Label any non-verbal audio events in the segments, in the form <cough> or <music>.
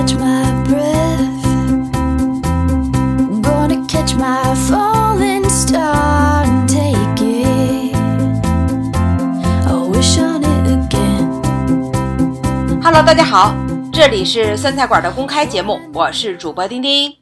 catch my breath. I'm gonna catch my falling star and take it. I'll wish on it again. Hello，大家好，这里是酸菜馆的公开节目，我是主播丁丁。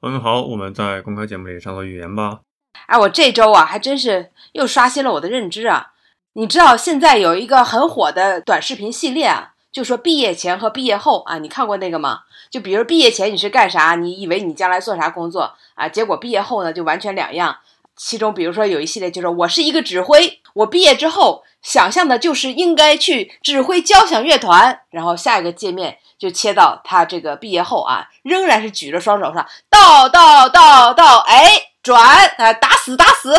朋友们好，我们在公开节目里畅所欲言吧。哎，我这周啊，还真是又刷新了我的认知啊！你知道现在有一个很火的短视频系列啊，就说毕业前和毕业后啊，你看过那个吗？就比如毕业前你是干啥，你以为你将来做啥工作啊，结果毕业后呢就完全两样。其中比如说有一系列就是我是一个指挥，我毕业之后想象的就是应该去指挥交响乐团，然后下一个界面就切到他这个毕业后啊，仍然是举着双手上到到到到，哎，转啊，打死打死。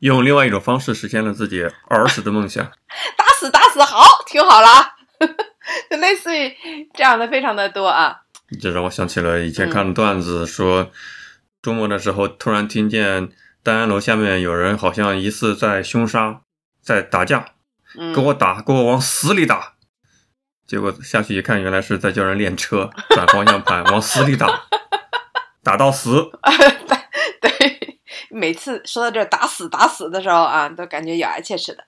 用另外一种方式实现了自己儿时的梦想。<laughs> 打死打死，好，听好了啊，<laughs> 就类似于这样的非常的多啊。这让我想起了以前看的段子，说周末的时候突然听见单元楼下面有人好像疑似在凶杀，在打架，嗯，给我打，给我往死里打。结果下去一看，原来是在叫人练车，<laughs> 转方向盘往死里打，打到死。<laughs> 对，每次说到这儿打死打死的时候啊，都感觉咬牙切齿的。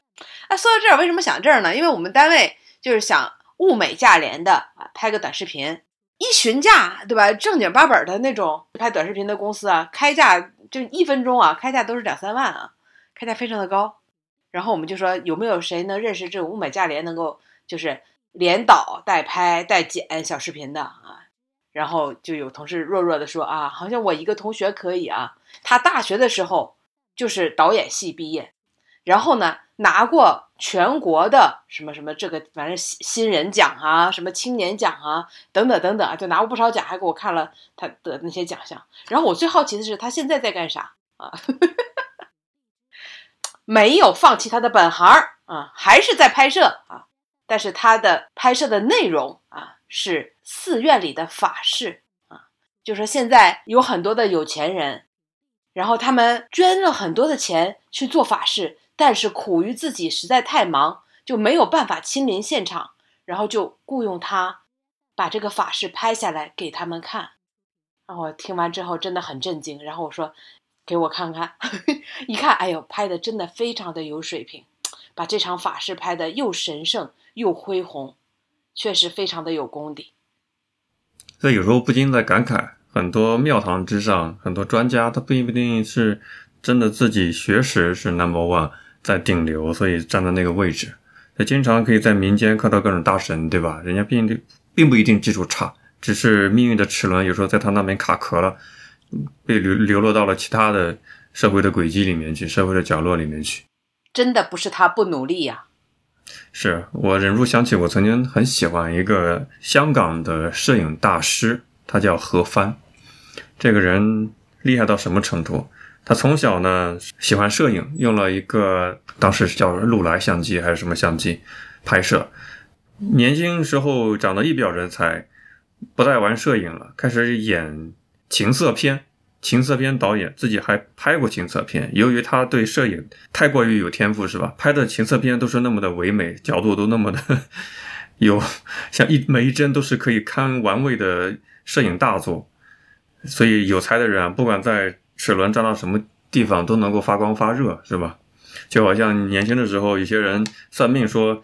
哎，说到这儿，为什么想这儿呢？因为我们单位就是想物美价廉的啊，拍个短视频，一询价，对吧？正经八本的那种拍短视频的公司啊，开价就一分钟啊，开价都是两三万啊，开价非常的高。然后我们就说，有没有谁能认识这种物美价廉，能够就是连导带拍带剪小视频的啊？然后就有同事弱弱的说啊，好像我一个同学可以啊，他大学的时候就是导演系毕业，然后呢拿过全国的什么什么这个反正新新人奖啊，什么青年奖啊，等等等等啊，就拿过不少奖，还给我看了他的那些奖项。然后我最好奇的是他现在在干啥啊？<laughs> 没有放弃他的本行儿啊，还是在拍摄啊，但是他的拍摄的内容啊是寺院里的法事啊，就说现在有很多的有钱人，然后他们捐了很多的钱去做法事，但是苦于自己实在太忙，就没有办法亲临现场，然后就雇佣他把这个法事拍下来给他们看。然后我听完之后真的很震惊，然后我说。给我看看，<laughs> 一看，哎呦，拍的真的非常的有水平，把这场法事拍的又神圣又恢宏，确实非常的有功底。所以有时候不禁在感慨，很多庙堂之上，很多专家他不一定是真的自己学识是 number one，在顶流，所以站在那个位置。他经常可以在民间看到各种大神，对吧？人家并并不一定技术差，只是命运的齿轮有时候在他那边卡壳了。被流流落到了其他的社会的轨迹里面去，社会的角落里面去。真的不是他不努力呀、是我忍不住想起，我曾经很喜欢一个香港的摄影大师，他叫何帆。这个人厉害到什么程度？他从小呢喜欢摄影，用了一个当时叫禄来相机还是什么相机拍摄。年轻时候长得一表人才，不再玩摄影了，开始演情色片。情色片导演自己还拍过情色片，由于他对摄影太过于有天赋，是吧？拍的情色片都是那么的唯美，角度都那么的有，像一每一帧都是可以堪玩味的摄影大作。所以有才的人啊，不管在齿轮转到什么地方，都能够发光发热，是吧？就好像年轻的时候，有些人算命说，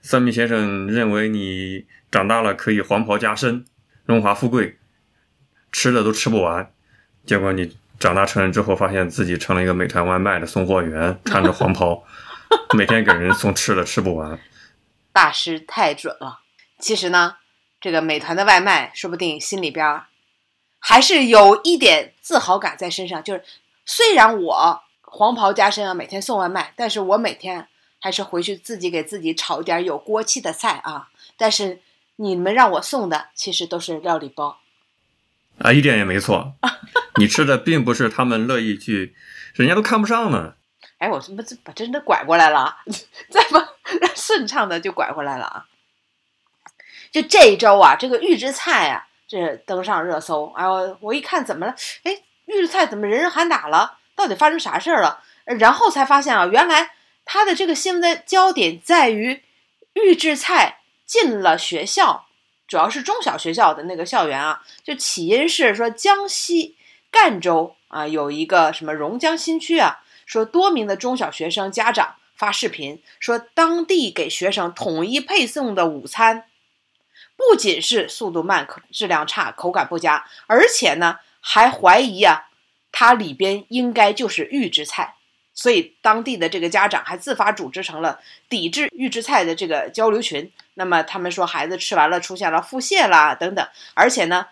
算命先生认为你长大了可以黄袍加身，荣华富贵，吃的都吃不完。结果你长大成人之后，发现自己成了一个美团外卖的送货员，穿着黄袍，每天给人送吃的，吃不完。大师太准了。其实呢，这个美团的外卖，说不定心里边还是有一点自豪感在身上。就是虽然我黄袍加身啊，每天送外卖，但是我每天还是回去自己给自己炒一点有锅气的菜啊。但是你们让我送的，其实都是料理包。啊，一点也没错。<laughs> 你吃的并不是他们乐意去，人家都看不上呢。哎，我怎么这把真的拐过来了啊？<laughs> 再把顺畅的就拐过来了啊！就这一周啊，这个预制菜啊，这登上热搜。哎呦，我一看怎么了？哎，预制菜怎么人人喊打了？到底发生啥事儿了？然后才发现啊，原来他的这个新闻的焦点在于预制菜进了学校，主要是中小学校的那个校园啊，就起因是说江西赣州啊有一个什么榕江新区啊，说多名的中小学生家长发视频说，当地给学生统一配送的午餐，不仅是速度慢、质量差、口感不佳，而且呢还怀疑啊，它里边应该就是预制菜。所以当地的这个家长还自发组织成了抵制预制菜的这个交流群。那么他们说孩子吃完了出现了腹泻啦等等，而且呢，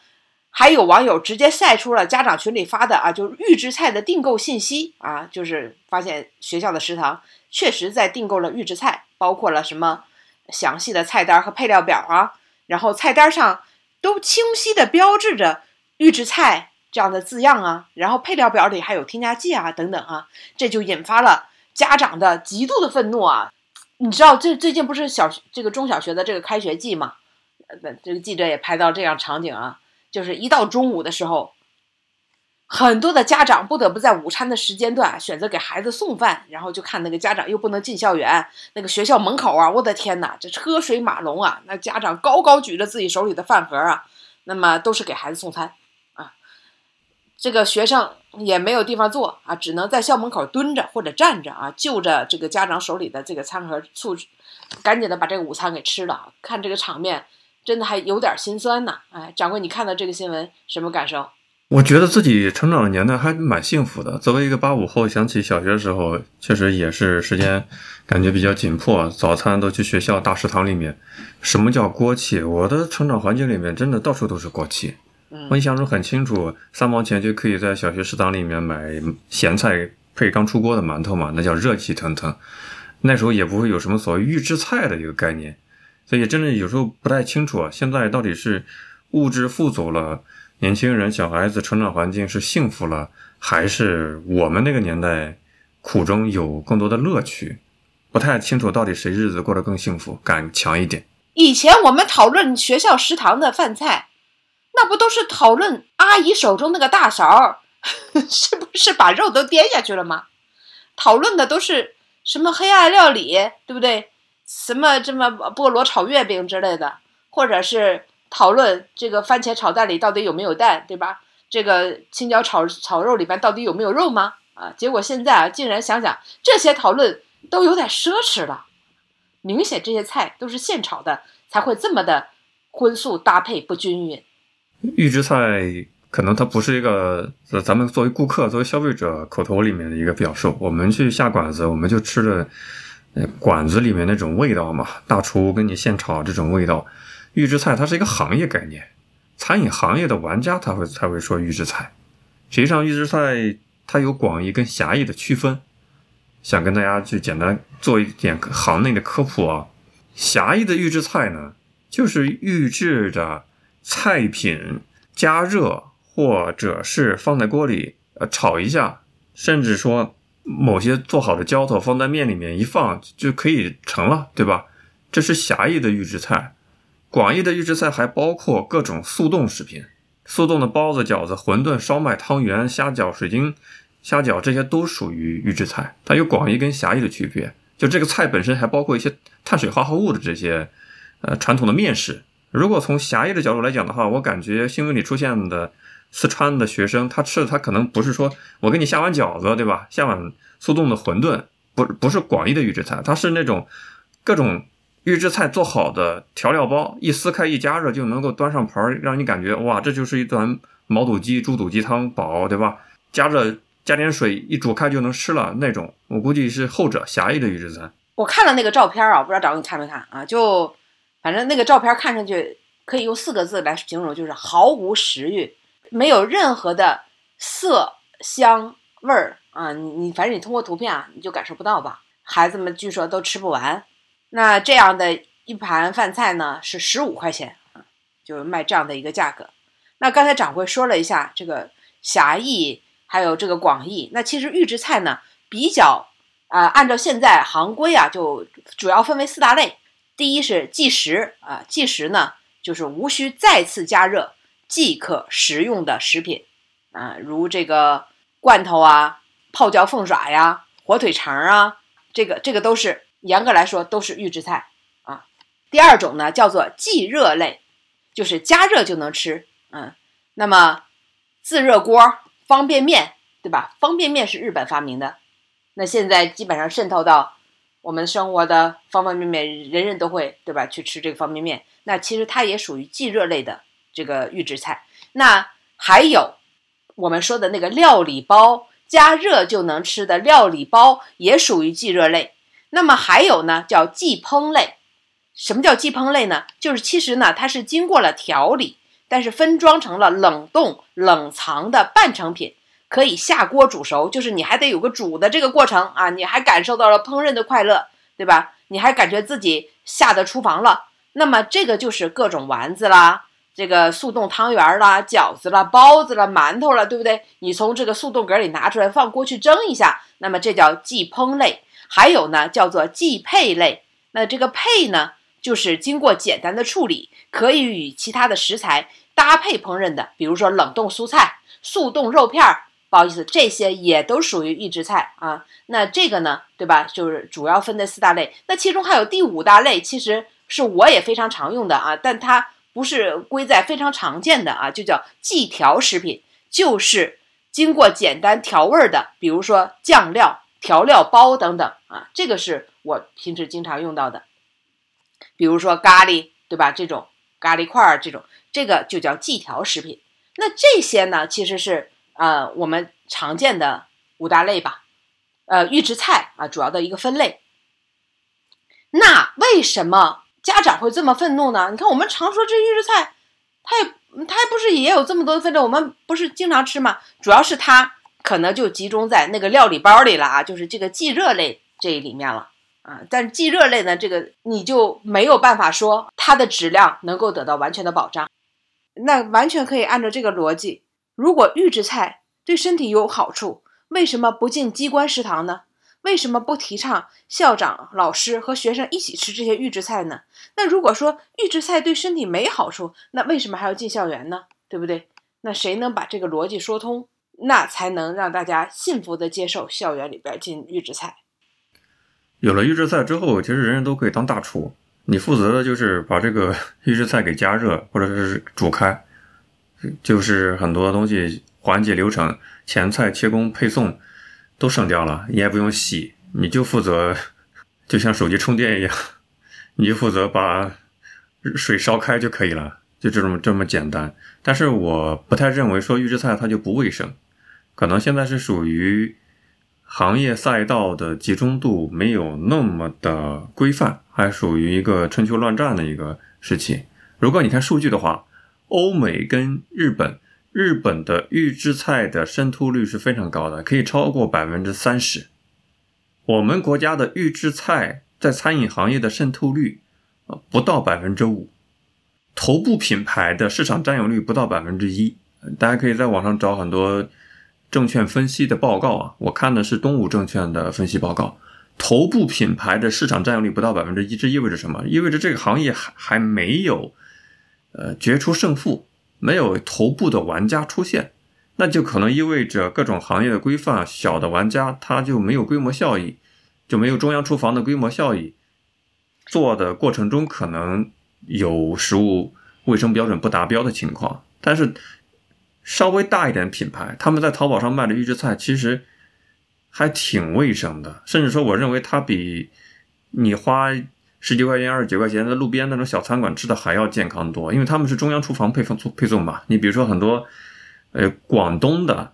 还有网友直接晒出了家长群里发的啊，就是预制菜的订购信息啊，就是发现学校的食堂确实在订购了预制菜，包括了什么详细的菜单和配料表啊，然后菜单上都清晰的标志着预制菜。这样的字样啊，然后配料表里还有添加剂啊，等等啊，这就引发了家长的极度的愤怒啊！你知道，最最近不是小这个中小学的这个开学季嘛？呃，这个记者也拍到这样场景啊，就是一到中午的时候，很多的家长不得不在午餐的时间段选择给孩子送饭，然后就看那个家长又不能进校园，那个学校门口啊，我的天哪，这车水马龙啊！那家长高高举着自己手里的饭盒啊，那么都是给孩子送餐啊。这个学生也没有地方坐啊，只能在校门口蹲着或者站着啊，就着这个家长手里的这个餐盒，促赶紧的把这个午餐给吃了。看这个场面，真的还有点心酸呢。哎，掌柜，你看到这个新闻什么感受？我觉得自己成长的年代还蛮幸福的。作为一个八五后，想起小学时候，确实也是时间感觉比较紧迫，早餐都去学校大食堂里面。什么叫锅气？我的成长环境里面真的到处都是锅气。我印象中很清楚，三毛钱就可以在小学食堂里面买咸菜配刚出锅的馒头嘛，那叫热气腾腾。那时候也不会有什么所谓预制菜的一个概念，所以真的有时候不太清楚啊。现在到底是物质富足了，年轻人小孩子成长环境是幸福了，还是我们那个年代苦中有更多的乐趣？不太清楚到底谁日子过得更幸福，敢强一点。以前我们讨论学校食堂的饭菜。那不都是讨论阿姨手中那个大勺 <laughs> 是不是把肉都颠下去了吗？讨论的都是什么黑暗料理，对不对？什么这么菠萝炒月饼之类的，或者是讨论这个番茄炒蛋里到底有没有蛋，对吧？这个青椒炒炒肉里边到底有没有肉吗？啊，结果现在啊，竟然想想这些讨论都有点奢侈了。明显这些菜都是现炒的，才会这么的荤素搭配不均匀。预制菜可能它不是一个咱们作为顾客、作为消费者口头里面的一个表述。我们去下馆子，我们就吃的馆子里面那种味道嘛，大厨给你现炒这种味道。预制菜它是一个行业概念，餐饮行业的玩家他会才会说预制菜。实际上，预制菜它有广义跟狭义的区分，想跟大家去简单做一点行内的科普啊。狭义的预制菜呢，就是预制的。菜品加热，或者是放在锅里呃炒一下，甚至说某些做好的浇头放在面里面一放就可以成了，对吧？这是狭义的预制菜。广义的预制菜还包括各种速冻食品，速冻的包子、饺子、馄饨、烧麦、汤圆、虾饺、水晶虾饺，这些都属于预制菜。它有广义跟狭义的区别。就这个菜本身还包括一些碳水化合物的这些呃传统的面食。如果从狭义的角度来讲的话，我感觉新闻里出现的四川的学生，他吃的他可能不是说我给你下碗饺子，对吧？下碗速冻的馄饨，不不是广义的预制菜，它是那种各种预制菜做好的调料包，一撕开一加热就能够端上盘，让你感觉哇，这就是一碗毛肚鸡、猪肚鸡汤煲，对吧？加热加点水一煮开就能吃了那种，我估计是后者狭义的预制菜。我看了那个照片啊，不知道长你看没看啊？就。反正那个照片看上去可以用四个字来形容，就是毫无食欲，没有任何的色香味儿啊！你你反正你通过图片啊，你就感受不到吧？孩子们据说都吃不完。那这样的一盘饭菜呢，是十五块钱啊，就卖这样的一个价格。那刚才掌柜说了一下这个狭义，还有这个广义。那其实预制菜呢，比较啊，按照现在行规啊，就主要分为四大类。第一是即食啊，即食呢就是无需再次加热即可食用的食品啊，如这个罐头啊、泡椒凤爪呀、火腿肠啊，这个这个都是严格来说都是预制菜啊。第二种呢叫做即热类，就是加热就能吃，嗯，那么自热锅、方便面，对吧？方便面是日本发明的，那现在基本上渗透到我们生活的方方面面，人人都会，对吧？去吃这个方便面，那其实它也属于即热类的这个预制菜。那还有我们说的那个料理包，加热就能吃的料理包也属于即热类。那么还有呢，叫即烹类。什么叫即烹类呢？就是其实呢，它是经过了调理，但是分装成了冷冻、冷藏的半成品，可以下锅煮熟。就是你还得有个煮的这个过程啊，你还感受到了烹饪的快乐，对吧？你还感觉自己下的厨房了。那么这个就是各种丸子啦，这个速冻汤圆啦、饺子啦、包子啦、馒头了，对不对？你从这个速冻格里拿出来，放锅去蒸一下，那么这叫即烹类。还有呢，叫做即配类。那这个配呢？就是经过简单的处理，可以与其他的食材搭配烹饪的，比如说冷冻蔬菜、速冻肉片儿，不好意思，这些也都属于预制菜啊。那这个呢，对吧？就是主要分的四大类。那其中还有第五大类，其实是我也非常常用的啊，但它不是归在非常常见的啊，就叫即调食品，就是经过简单调味的，比如说酱料、调料包等等啊，这个是我平时经常用到的。比如说咖喱，对吧？这种咖喱块儿，这种这个就叫即调食品。那这些呢，其实是呃我们常见的五大类吧，呃预制菜啊，主要的一个分类。那为什么家长会这么愤怒呢？你看我们常说这预制菜，它也它不是也有这么多的分类？我们不是经常吃吗？主要是它可能就集中在那个料理包里了啊，就是这个即热类这一里面了。啊，但即热类呢，这个你就没有办法说它的质量能够得到完全的保障。那完全可以按照这个逻辑，如果预制菜对身体有好处，为什么不进机关食堂呢？为什么不提倡校长、老师和学生一起吃这些预制菜呢？那如果说预制菜对身体没好处，那为什么还要进校园呢？对不对？那谁能把这个逻辑说通，那才能让大家信服的接受校园里边进预制菜。有了预制菜之后，其实人人都可以当大厨。你负责的就是把这个 <laughs> 预制菜给加热或者是煮开，就是很多东西环节流程、前菜、切工、配送都省掉了，你也不用洗，你就负责，就像手机充电一样，你就负责把水烧开就可以了，就这种这么简单。但是我不太认为说预制菜它就不卫生，可能现在是属于。行业赛道的集中度没有那么的规范，还属于一个春秋乱战的一个时期。如果你看数据的话，欧美跟日本，日本的预制菜的渗透率是非常高的，可以超过百分之三十。我们国家的预制菜在餐饮行业的渗透率啊不到百分之五，头部品牌的市场占有率不到百分之一。大家可以在网上找很多。证券分析的报告啊，我看的是东吴证券的分析报告。头部品牌的市场占有率不到百分之一，这意味着什么？意味着这个行业还还没有，呃，决出胜负，没有头部的玩家出现，那就可能意味着各种行业的规范，小的玩家他就没有规模效益，就没有中央厨房的规模效益，做的过程中可能有食物卫生标准不达标的情况，但是。稍微大一点品牌，他们在淘宝上卖的预制菜其实还挺卫生的，甚至说，我认为它比你花十几块钱、二十几块钱在路边那种小餐馆吃的还要健康多，因为他们是中央厨房配送配送嘛。你比如说很多呃广东的、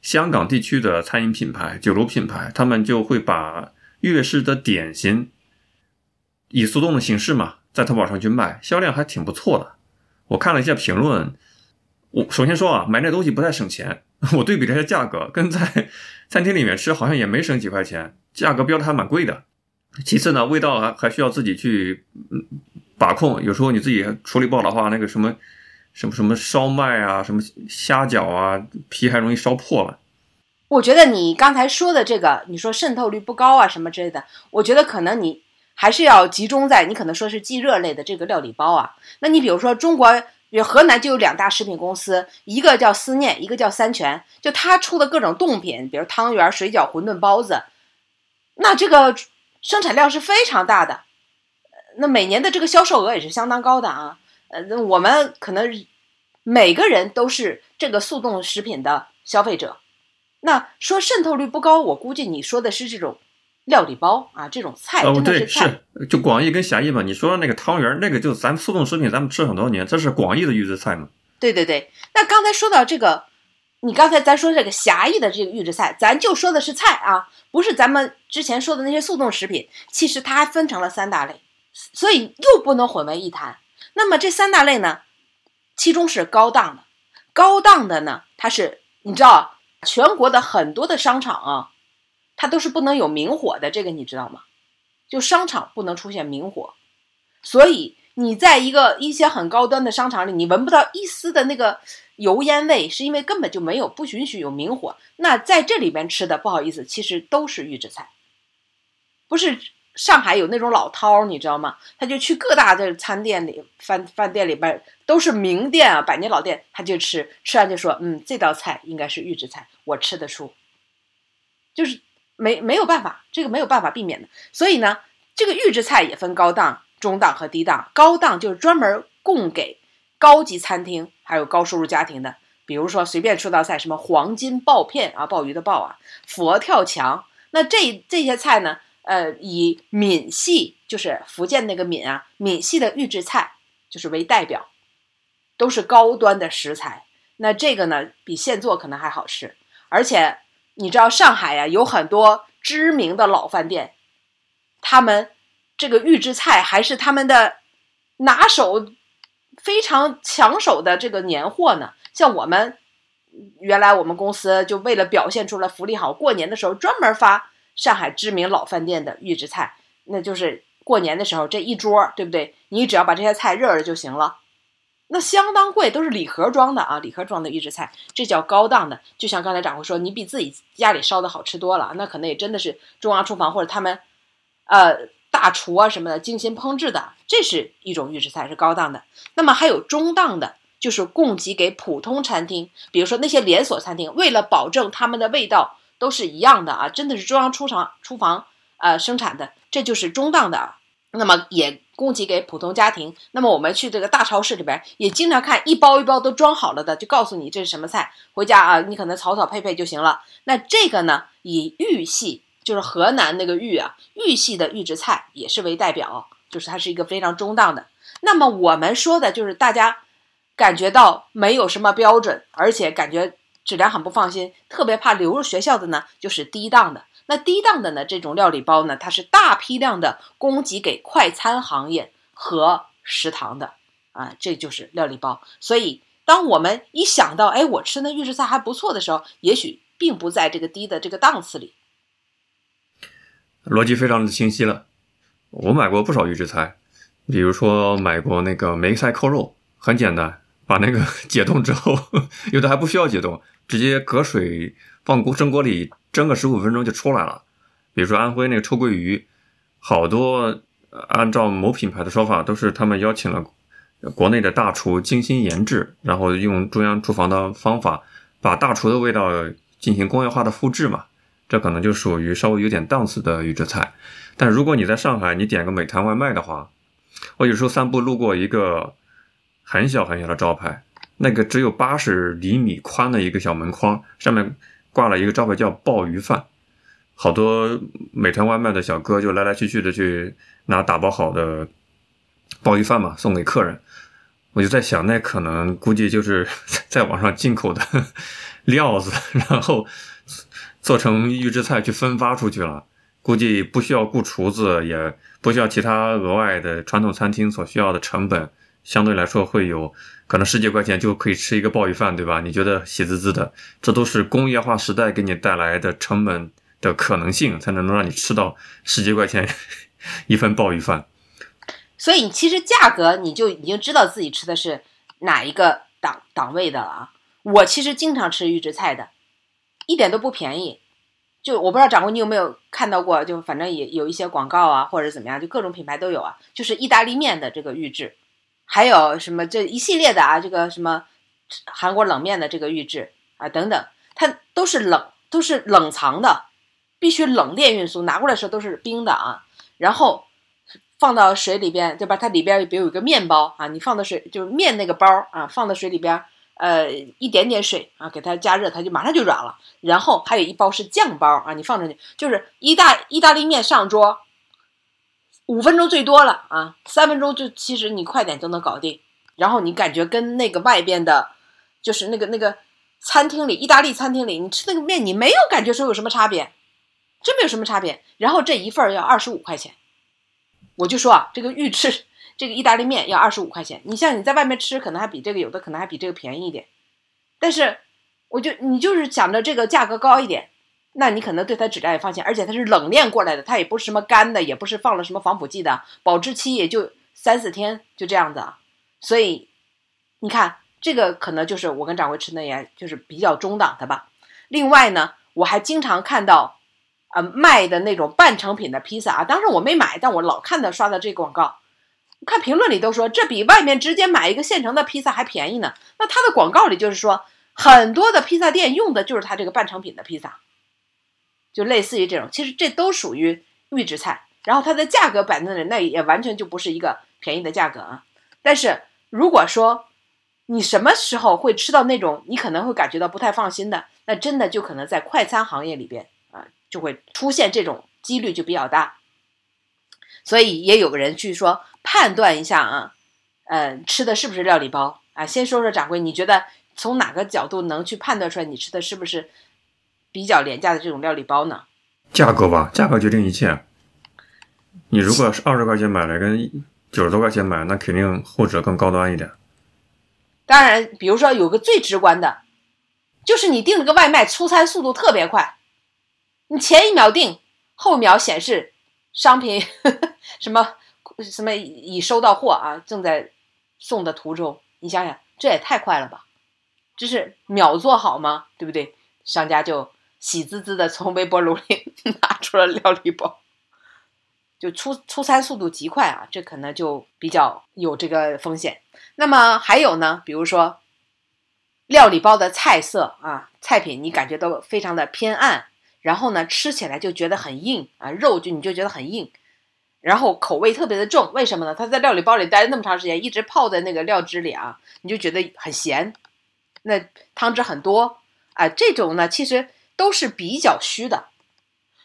香港地区的餐饮品牌、酒楼品牌，他们就会把粤式的点心以速冻的形式嘛，在淘宝上去卖，销量还挺不错的。我看了一下评论。我首先说啊，买那东西不太省钱。<laughs> 我对比这些价格，跟在 <laughs> 餐厅里面吃好像也没省几块钱，价格标的还蛮贵的。其次呢，味道还还需要自己去把控，有时候你自己处理不好的话，那个什么什么什么烧麦啊，什么虾饺啊，皮还容易烧破了。我觉得你刚才说的这个，你说渗透率不高啊，什么之类的，我觉得可能你还是要集中在你可能说是即热类的这个料理包啊。那你比如说中国。比如河南就有两大食品公司，一个叫思念，一个叫三全。就他出的各种冻品，比如汤圆、水饺、馄饨、包子，那这个生产量是非常大的，呃那每年的这个销售额也是相当高的啊。呃，我们可能每个人都是这个速冻食品的消费者。那说渗透率不高，我估计你说的是这种料理包啊，这种菜哦，对，菜。是就广义跟狭义嘛。你说那个汤圆儿，那个就咱们速冻食品，咱们吃很多年，这是广义的预制菜嘛。对对对，那刚才说到这个，你刚才咱说这个狭义的这个预制菜，咱就说的是菜啊，不是咱们之前说的那些速冻食品。其实它还分成了三大类，所以又不能混为一谈。那么这三大类呢，其中是高档的，高档的呢，它是你知道，全国的很多的商场啊，它都是不能有明火的，这个你知道吗？就商场不能出现明火，所以你在一个一些很高端的商场里，你闻不到一丝的那个油烟味，是因为根本就没有不允许有明火。那在这里边吃的，不好意思，其实都是预制菜，不是上海有那种老饕，你知道吗？他就去各大的餐店里、饭饭店里边都是名店啊，百年老店，他就吃，吃完就说，嗯，这道菜应该是预制菜，我吃得出，就是没没有办法，这个没有办法避免的。所以呢，这个预制菜也分高档、中档和低档。高档就是专门供给高级餐厅还有高收入家庭的，比如说随便说道菜，什么黄金鲍片啊，鲍鱼的鲍啊，佛跳墙。那这这些菜呢，呃，以闽系就是福建那个闽啊，闽系的预制菜就是为代表，都是高端的食材。那这个呢，比现做可能还好吃，而且你知道上海呀、有很多知名的老饭店，他们这个预制菜还是他们的拿手、非常抢手的这个年货呢。像我们原来我们公司就为了表现出来福利好，过年的时候专门发上海知名老饭店的预制菜，那就是过年的时候这一桌，对不对？你只要把这些菜热热就行了。那相当贵，都是礼盒装的啊，礼盒装的预制菜，这叫高档的。就像刚才掌柜说，你比自己家里烧的好吃多了，那可能也真的是中央厨房或者他们，呃，大厨啊什么的精心烹制的，这是一种预制菜，是高档的。那么还有中档的，就是供给给普通餐厅，比如说那些连锁餐厅，为了保证他们的味道都是一样的啊，真的是中央厨房厨房呃生产的，这就是中档的。那么也供给给普通家庭。那么我们去这个大超市里边，也经常看一包一包都装好了的，就告诉你这是什么菜，回家啊，你可能炒炒配配就行了。那这个呢，以豫系，就是河南那个豫啊，豫系的预制菜也是为代表，就是它是一个非常中档的。那么我们说的就是大家感觉到没有什么标准，而且感觉质量很不放心，特别怕流入学校的呢，就是低档的。那低档的呢，这种料理包呢，它是大批量的供给给快餐行业和食堂的啊，这就是料理包。所以，当我们一想到，哎，我吃那预制菜还不错的时候，也许并不在这个低的这个档次里。逻辑非常的清晰了。我买过不少预制菜，比如说买过那个梅菜扣肉，很简单，把那个 <laughs> 解冻之后，<laughs> 有的还不需要解冻，直接隔水放锅蒸锅里蒸个十五分钟就出来了。比如说安徽那个臭鳜鱼，好多按照某品牌的说法，都是他们邀请了国内的大厨精心研制，然后用中央厨房的方法，把大厨的味道进行工业化的复制嘛。这可能就属于稍微有点档次的预制菜。但如果你在上海，你点个美团外卖的话，我有时候散步路过一个很小很小的招牌，那个只有八十厘米宽的一个小门框，上面挂了一个招牌叫鲍鱼饭。好多美团外卖的小哥就来来去去的去拿打包好的鲍鱼饭嘛，送给客人。我就在想，那可能估计就是 <laughs> 在网上进口的 <laughs> 料子，然后做成预制菜去分发出去了。估计不需要雇厨子，也不需要其他额外的传统餐厅所需要的成本，相对来说会有可能十几块钱就可以吃一个鲍鱼饭，对吧？你觉得喜滋滋的，这都是工业化时代给你带来的成本的可能性，才能能让你吃到十几块钱一份鲍鱼饭。所以其实价格你就已经知道自己吃的是哪一个档档位的了啊。我其实经常吃预制菜的，一点都不便宜。就我不知道掌柜你有没有看到过，就反正也有一些广告啊，或者怎么样，就各种品牌都有啊。就是意大利面的这个预制，还有什么这一系列的啊，这个什么韩国冷面的这个预制啊等等，它都是冷都是冷藏的，必须冷链运输，拿过来的时候都是冰的啊。然后放到水里边，对吧？它里边比如有一个面包啊，你放到水就是面那个包啊，放到水里边，呃，一点点水啊，给它加热，它就马上就软了。然后还有一包是酱包啊，你放进去就是意大意大利面上桌，五分钟最多了啊，三分钟就其实你快点就能搞定。然后你感觉跟那个外边的，就是那个那个餐厅里意大利餐厅里你吃那个面，你没有感觉说有什么差别，真没有什么差别。然后这一份儿要二十五块钱，我就说啊，这个预制这个意大利面要二十五块钱。你像你在外面吃，可能还比这个有的可能还比这个便宜一点，但是我就你就是想着这个价格高一点，那你可能对它质量也放心，而且它是冷链过来的，它也不是什么干的，也不是放了什么防腐剂的，保质期也就三四天，就这样子。所以你看，这个可能就是我跟掌柜吃的，也就是比较中档的吧。另外呢，我还经常看到，呃，卖的那种半成品的披萨啊。当时我没买，但我老看到刷到这个广告，看评论里都说这比外面直接买一个现成的披萨还便宜呢。那它的广告里就是说，很多的披萨店用的就是它这个半成品的披萨，就类似于这种。其实这都属于预制菜，然后它的价格摆在那里，那也完全就不是一个便宜的价格啊。但是如果说你什么时候会吃到那种你可能会感觉到不太放心的，那真的就可能在快餐行业里边啊，就会出现这种几率就比较大。所以也有个人去说判断一下啊，呃，吃的是不是料理包啊？先说说掌柜，你觉得从哪个角度能去判断出来你吃的是不是比较廉价的这种料理包呢？价格吧，价格决定一切。你如果是二十块钱买了跟九十多块钱买，那肯定后者更高端一点。当然，比如说有个最直观的，就是你订了个外卖，出餐速度特别快，你前一秒订，后一秒显示商品 <laughs> 什么什么已收到货啊，正在送的途中。你想想，这也太快了吧！这是秒做好吗？对不对？商家就喜滋滋的从微波炉里 <laughs> 拿出了料理包。就出出餐速度极快啊，这可能就比较有这个风险。那么还有呢，比如说料理包的菜色啊，菜品你感觉都非常的偏暗，然后呢吃起来就觉得很硬啊，肉就你就觉得很硬，然后口味特别的重。为什么呢？它在料理包里待了那么长时间，一直泡在那个料汁里啊，你就觉得很咸，那汤汁很多啊，这种呢其实都是比较虚的。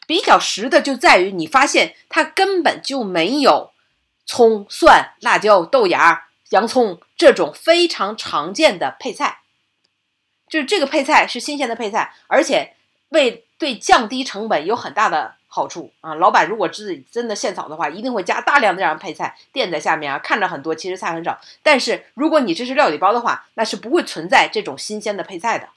比较实的就在于你发现它根本就没有葱、蒜、辣椒、豆芽、洋葱这种非常常见的配菜，就是这个配菜是新鲜的配菜，而且为对降低成本有很大的好处啊！老板如果自己真的现炒的话，一定会加大量的这样配菜垫在下面啊，看着很多，其实菜很少。但是如果你这是料理包的话，那是不会存在这种新鲜的配菜的，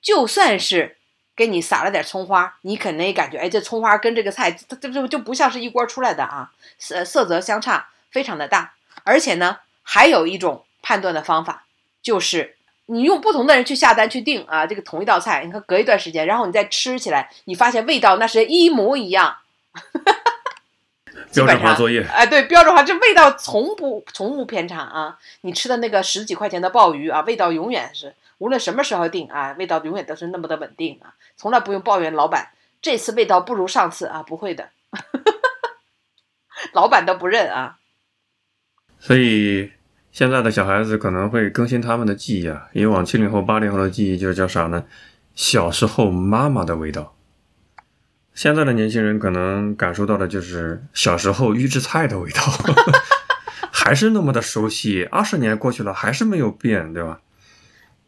就算是。给你撒了点葱花，你肯定感觉，哎，这葱花跟这个菜，它这就就不像是一锅出来的啊，色色泽相差非常的大。而且呢，还有一种判断的方法，就是你用不同的人去下单去订啊，这个同一道菜，你看隔一段时间，然后你再吃起来，你发现味道那是一模一样。标准化作业，哎，对，标准化，这味道从不从无偏差啊。你吃的那个十几块钱的鲍鱼啊，味道永远是。无论什么时候订啊，味道永远都是那么的稳定啊，从来不用抱怨老板这次味道不如上次啊，不会的，<laughs> 老板都不认啊。所以现在的小孩子可能会更新他们的记忆啊，以往七零后、八零后的记忆就叫啥呢？小时候妈妈的味道。现在的年轻人可能感受到的就是小时候预制菜的味道，<laughs> 还是那么的熟悉。二十年过去了，还是没有变，对吧？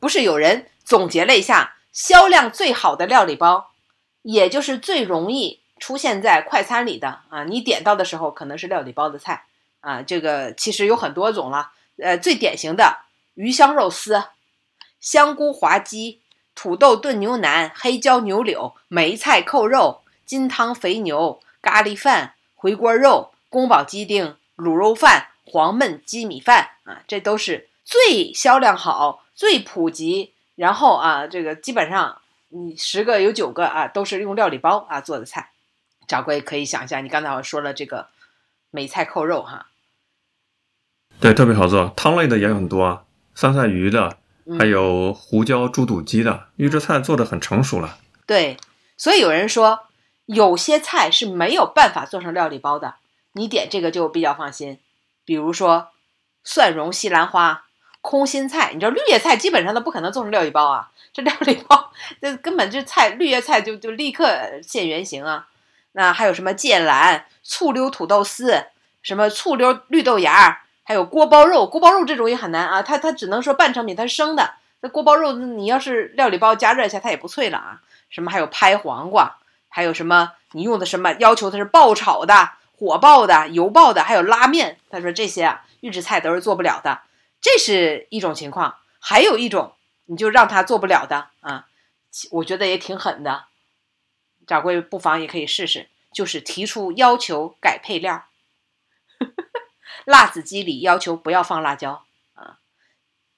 不是有人总结了一下销量最好的料理包，也就是最容易出现在快餐里的啊？你点到的时候可能是料理包的菜啊。这个其实有很多种了，呃，最典型的鱼香肉丝、香菇滑鸡、土豆炖牛腩、黑椒牛柳、梅菜扣肉、金汤肥牛、咖喱饭、回锅肉、宫保鸡丁、卤肉饭、黄焖鸡米饭啊，这都是最销量好。最普及，然后啊，这个基本上你十个有九个啊，都是用料理包啊做的菜。掌柜可以想一下，你刚才我说了这个梅菜扣肉哈，对，特别好做。汤类的也有很多啊，酸菜鱼的，还有胡椒猪肚鸡的，预制菜做的很成熟了。对，所以有人说有些菜是没有办法做成料理包的，你点这个就比较放心。比如说蒜蓉西兰花、空心菜，你知道绿叶菜基本上都不可能做成料理包啊，这料理包这根本这菜绿叶菜就就立刻现原形啊。那还有什么芥蓝、醋溜土豆丝，什么醋溜绿豆芽，还有锅包肉。锅包肉这种也很难啊，它它只能说半成品，它是生的。那锅包肉你要是料理包加热一下，它也不脆了啊。什么还有拍黄瓜，还有什么你用的什么要求它是爆炒的、火爆的、油爆的，还有拉面。他说这些啊预制菜都是做不了的，这是一种情况。还有一种你就让他做不了的啊，我觉得也挺狠的。掌柜不妨也可以试试，就是提出要求改配料，<laughs> 辣子鸡里要求不要放辣椒啊，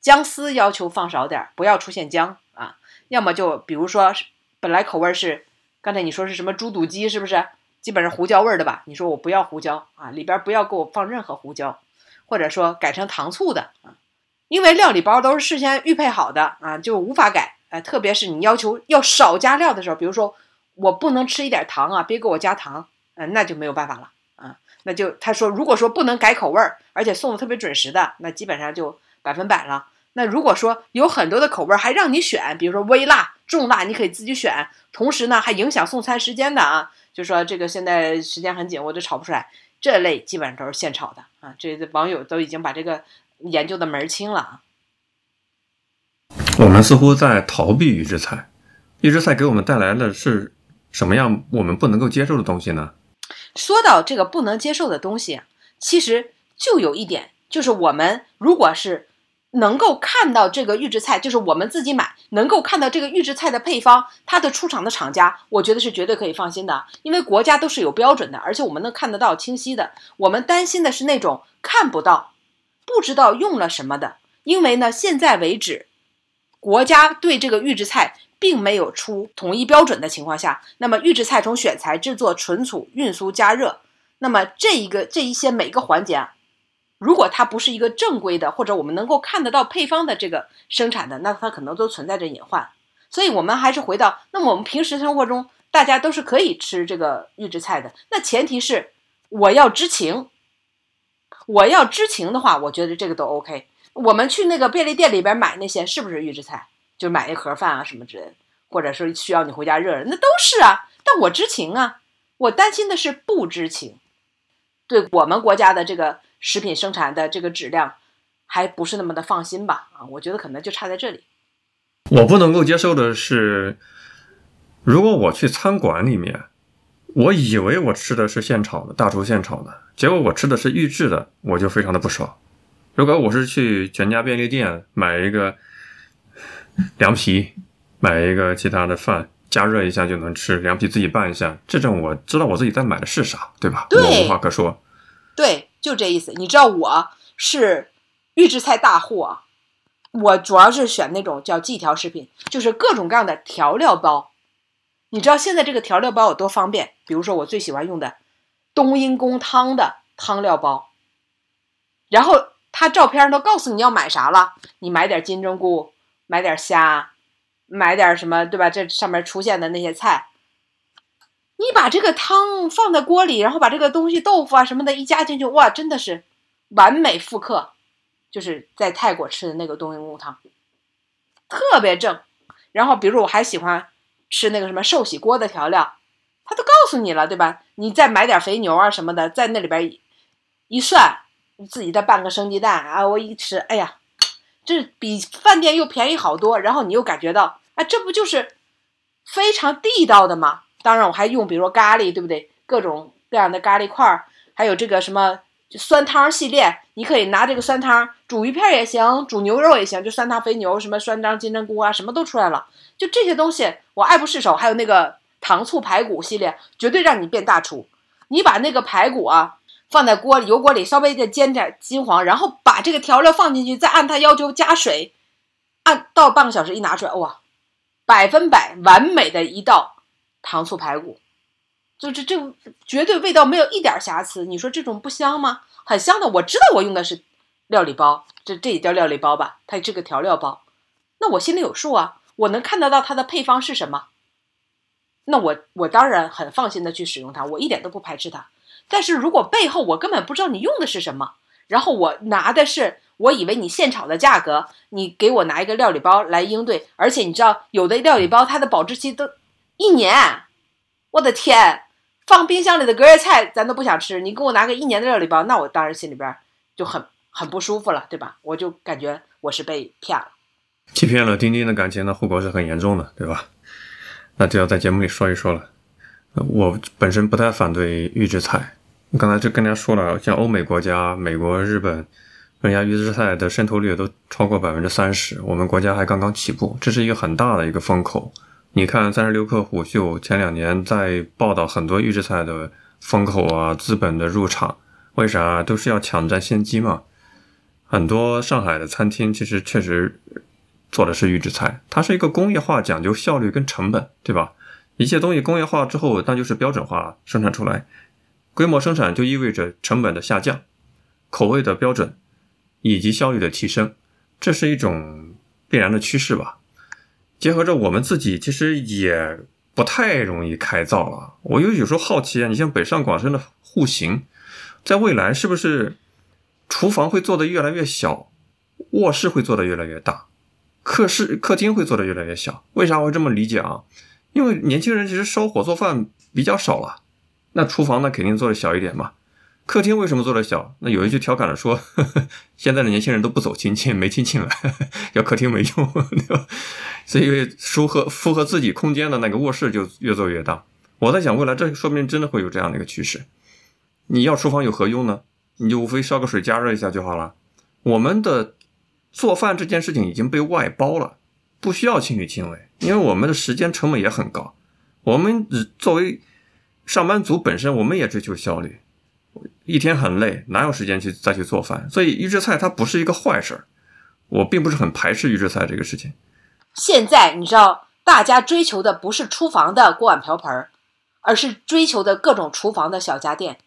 姜丝要求放少点，不要出现姜啊，要么就比如说本来口味是刚才你说是什么猪肚鸡是不是？基本上胡椒味儿的吧？你说我不要胡椒啊，里边不要给我放任何胡椒，或者说改成糖醋的啊，因为料理包都是事先预配好的啊，就无法改啊，特别是你要求要少加料的时候，比如说。我不能吃一点糖啊，别给我加糖，嗯，那就没有办法了啊。那就他说，如果说不能改口味儿，而且送的特别准时的，那基本上就百分百了。那如果说有很多的口味儿还让你选，比如说微辣、重辣，你可以自己选。同时呢，还影响送餐时间的啊，就说这个现在时间很紧，我都炒不出来。这类基本上都是现炒的啊。这网友都已经把这个研究的门儿清了啊。我们似乎在逃避预制菜，预制菜给我们带来的是。什么样我们不能够接受的东西呢？说到这个不能接受的东西，其实就有一点，就是我们如果是能够看到这个预制菜，就是我们自己买，能够看到这个预制菜的配方，它的出厂的厂家，我觉得是绝对可以放心的，因为国家都是有标准的，而且我们能看得到清晰的。我们担心的是那种看不到、不知道用了什么的，因为呢，现在为止，国家对这个预制菜。并没有出统一标准的情况下，那么预制菜从选材、制作、存储、运输、加热，那么这一个这一些每个环节啊，如果它不是一个正规的，或者我们能够看得到配方的这个生产的，那它可能都存在着隐患。所以，我们还是回到，那么我们平时生活中，大家都是可以吃这个预制菜的。那前提是我要知情，我要知情的话，我觉得这个都 OK。我们去那个便利店里边买那些，是不是预制菜？就买一盒饭啊什么之类，或者说需要你回家热，那都是啊。但我知情啊，我担心的是不知情，对我们国家的这个食品生产的这个质量还不是那么的放心吧？啊，我觉得可能就差在这里。我不能够接受的是，如果我去餐馆里面，我以为我吃的是现炒的，大厨现炒的，结果我吃的是预制的，我就非常的不爽。如果我是去全家便利店买一个。凉皮，买一个其他的饭，加热一下就能吃。凉皮自己拌一下，这种我知道我自己在买的是啥，对吧？对，无话可说。对，就这意思。你知道我是预制菜大户啊，我主要是选那种叫即调食品，就是各种各样的调料包。你知道现在这个调料包有多方便？比如说我最喜欢用的冬阴功汤的汤料包，然后他照片都告诉你要买啥了，你买点金针菇。买点虾，买点什么，对吧？这上面出现的那些菜，你把这个汤放在锅里，然后把这个东西豆腐啊什么的一加进去，哇，真的是完美复刻，就是在泰国吃的那个冬阴功汤，特别正。然后，比如我还喜欢吃那个什么寿喜锅的调料，他都告诉你了，对吧？你再买点肥牛啊什么的，在那里边一涮，自己再拌个生鸡蛋啊，我一吃，哎呀！这比饭店又便宜好多，然后你又感觉到，啊，这不就是非常地道的吗？当然，我还用，比如说咖喱，对不对？各种各样的咖喱块儿，还有这个什么酸汤系列，你可以拿这个酸汤煮鱼片也行，煮牛肉也行，就酸汤肥牛，什么酸汤金针菇啊，什么都出来了。就这些东西，我爱不释手。还有那个糖醋排骨系列，绝对让你变大厨。你把那个排骨啊。放在锅里，油锅里稍微的煎点金黄，然后把这个调料放进去，再按它要求加水，按到半个小时一拿出来，哇，百分百完美的一道糖醋排骨，就这这绝对味道没有一点瑕疵。你说这种不香吗？很香的。我知道我用的是料理包，这这也叫料理包吧？它这个调料包，那我心里有数啊，我能看得到它的配方是什么，那我我当然很放心的去使用它，我一点都不排斥它。但是如果背后我根本不知道你用的是什么，然后我拿的是我以为你现炒的价格，你给我拿一个料理包来应对，而且你知道有的料理包它的保质期都一年，我的天，放冰箱里的隔夜菜咱都不想吃，你给我拿个一年的料理包，那我当然心里边就很很不舒服了，对吧？我就感觉我是被骗了。欺骗了丁丁的感情，那后果是很严重的，对吧？那就要在节目里说一说了。我本身不太反对预制菜，刚才就跟大家说了，像欧美国家，美国、日本，人家预制菜的渗透率都超过百分之三十，我们国家还刚刚起步，这是一个很大的一个风口。你看三十六氪虎嗅前两年在报道很多预制菜的风口啊，资本的入场，为啥都是要抢占先机嘛？很多上海的餐厅其实确实做的是预制菜，它是一个工业化，讲究效率跟成本，对吧？一切东西工业化之后，那就是标准化生产出来，规模生产就意味着成本的下降、口味的标准以及效率的提升，这是一种必然的趋势吧。结合着我们自己，其实也不太容易开灶了。我又有时候好奇啊，你像北上广深的户型，在未来是不是厨房会做得越来越小，卧室会做得越来越大，客室客厅会做得越来越小？为啥我会这么理解啊？因为年轻人其实烧火做饭比较少了，那厨房呢肯定做的小一点嘛。客厅为什么做的小？那有一句调侃的说，呵 <laughs> 呵现在的年轻人都不走亲戚，没亲戚了，<laughs> 要客厅没用，对吧？所以符合符合自己空间的那个卧室就越做越大。我在想，未来这说不定真的会有这样的一个趋势。你要厨房有何用呢？你就无非烧个水加热一下就好了。我们的做饭这件事情已经被外包了，不需要亲力亲为，因为我们的时间成本也很高。我们作为上班族本身，我们也追求效率，一天很累，哪有时间去再去做饭？所以预制菜它不是一个坏事儿，我并不是很排斥预制菜这个事情。现在你知道，大家追求的不是厨房的锅碗瓢盆，而是追求的各种厨房的小家电，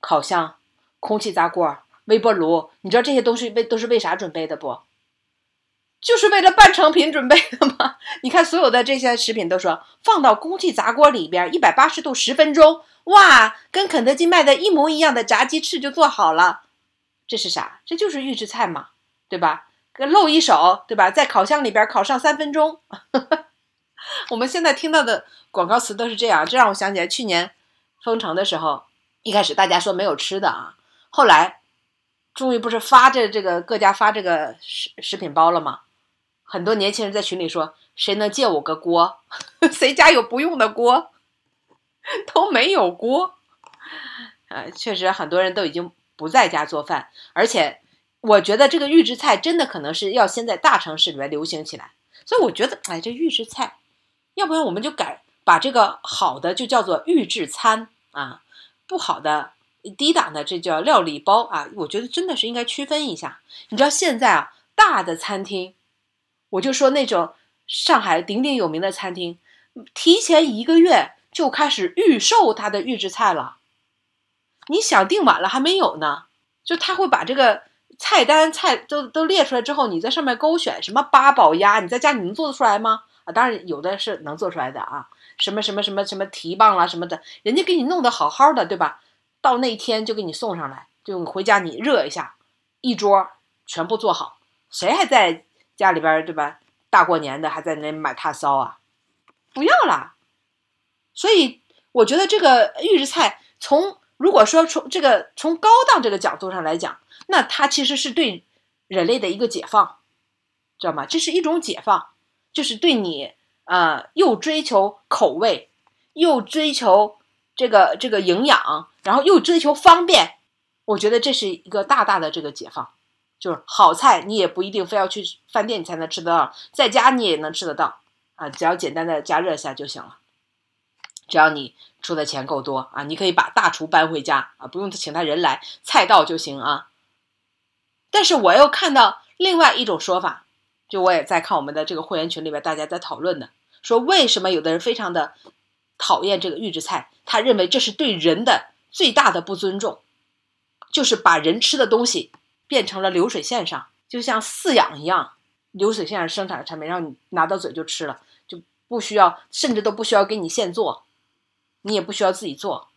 烤箱、空气炸锅、微波炉。你知道这些东西为都是为啥准备的不？就是为了半成品准备的吗？<laughs> 你看所有的这些食品都说放到空气炸锅里边，一百八十度十分钟，哇，跟肯德基卖的一模一样的炸鸡翅就做好了。这是啥？这就是预制菜嘛，对吧？露一手，对吧？在烤箱里边烤上三分钟。<laughs> 我们现在听到的广告词都是这样，这让我想起来去年封城的时候，一开始大家说没有吃的啊，后来终于不是发这这个各家发这个食食品包了吗？很多年轻人在群里说，谁能借我个锅？<laughs> 谁家有不用的锅？<laughs> 都没有锅。呃，确实很多人都已经不在家做饭，而且。我觉得这个预制菜真的可能是要先在大城市里面流行起来，所以我觉得，哎，这预制菜，要不然我们就改把这个好的就叫做预制餐啊，不好的低档的这叫料理包啊。我觉得真的是应该区分一下。你知道现在啊，大的餐厅，我就说那种上海鼎鼎有名的餐厅，提前一个月就开始预售他的预制菜了。你想订晚了还没有呢，就他会把这个。菜单菜都都列出来之后，你在上面勾选什么八宝鸭，你在家你能做得出来吗？啊，当然有的是能做出来的啊，什么什么什么什么蹄膀啦什么的，人家给你弄得好好的，对吧？到那天就给你送上来，就回家你热一下，一桌全部做好，谁还在家里边对吧？大过年的还在那买炭烧啊？不要啦。所以我觉得这个预制菜，从如果说从这个从高档这个角度上来讲。那它其实是对人类的一个解放，知道吗？这是一种解放，就是对你呃又追求口味，又追求这个这个营养，然后又追求方便。我觉得这是一个大大的这个解放，就是好菜你也不一定非要去饭店你才能吃得到，在家你也能吃得到啊，只要简单的加热一下就行了。只要你出的钱够多啊，你可以把大厨搬回家啊，不用请他人来，菜到就行啊。但是我又看到另外一种说法，就我也在看我们的这个会员群里边，大家在讨论的，说为什么有的人非常的讨厌这个预制菜，他认为这是对人的最大的不尊重，就是把人吃的东西变成了流水线上，就像饲养一样，流水线上生产的产品，让你拿到嘴就吃了，就不需要，甚至都不需要给你现做，你也不需要自己做，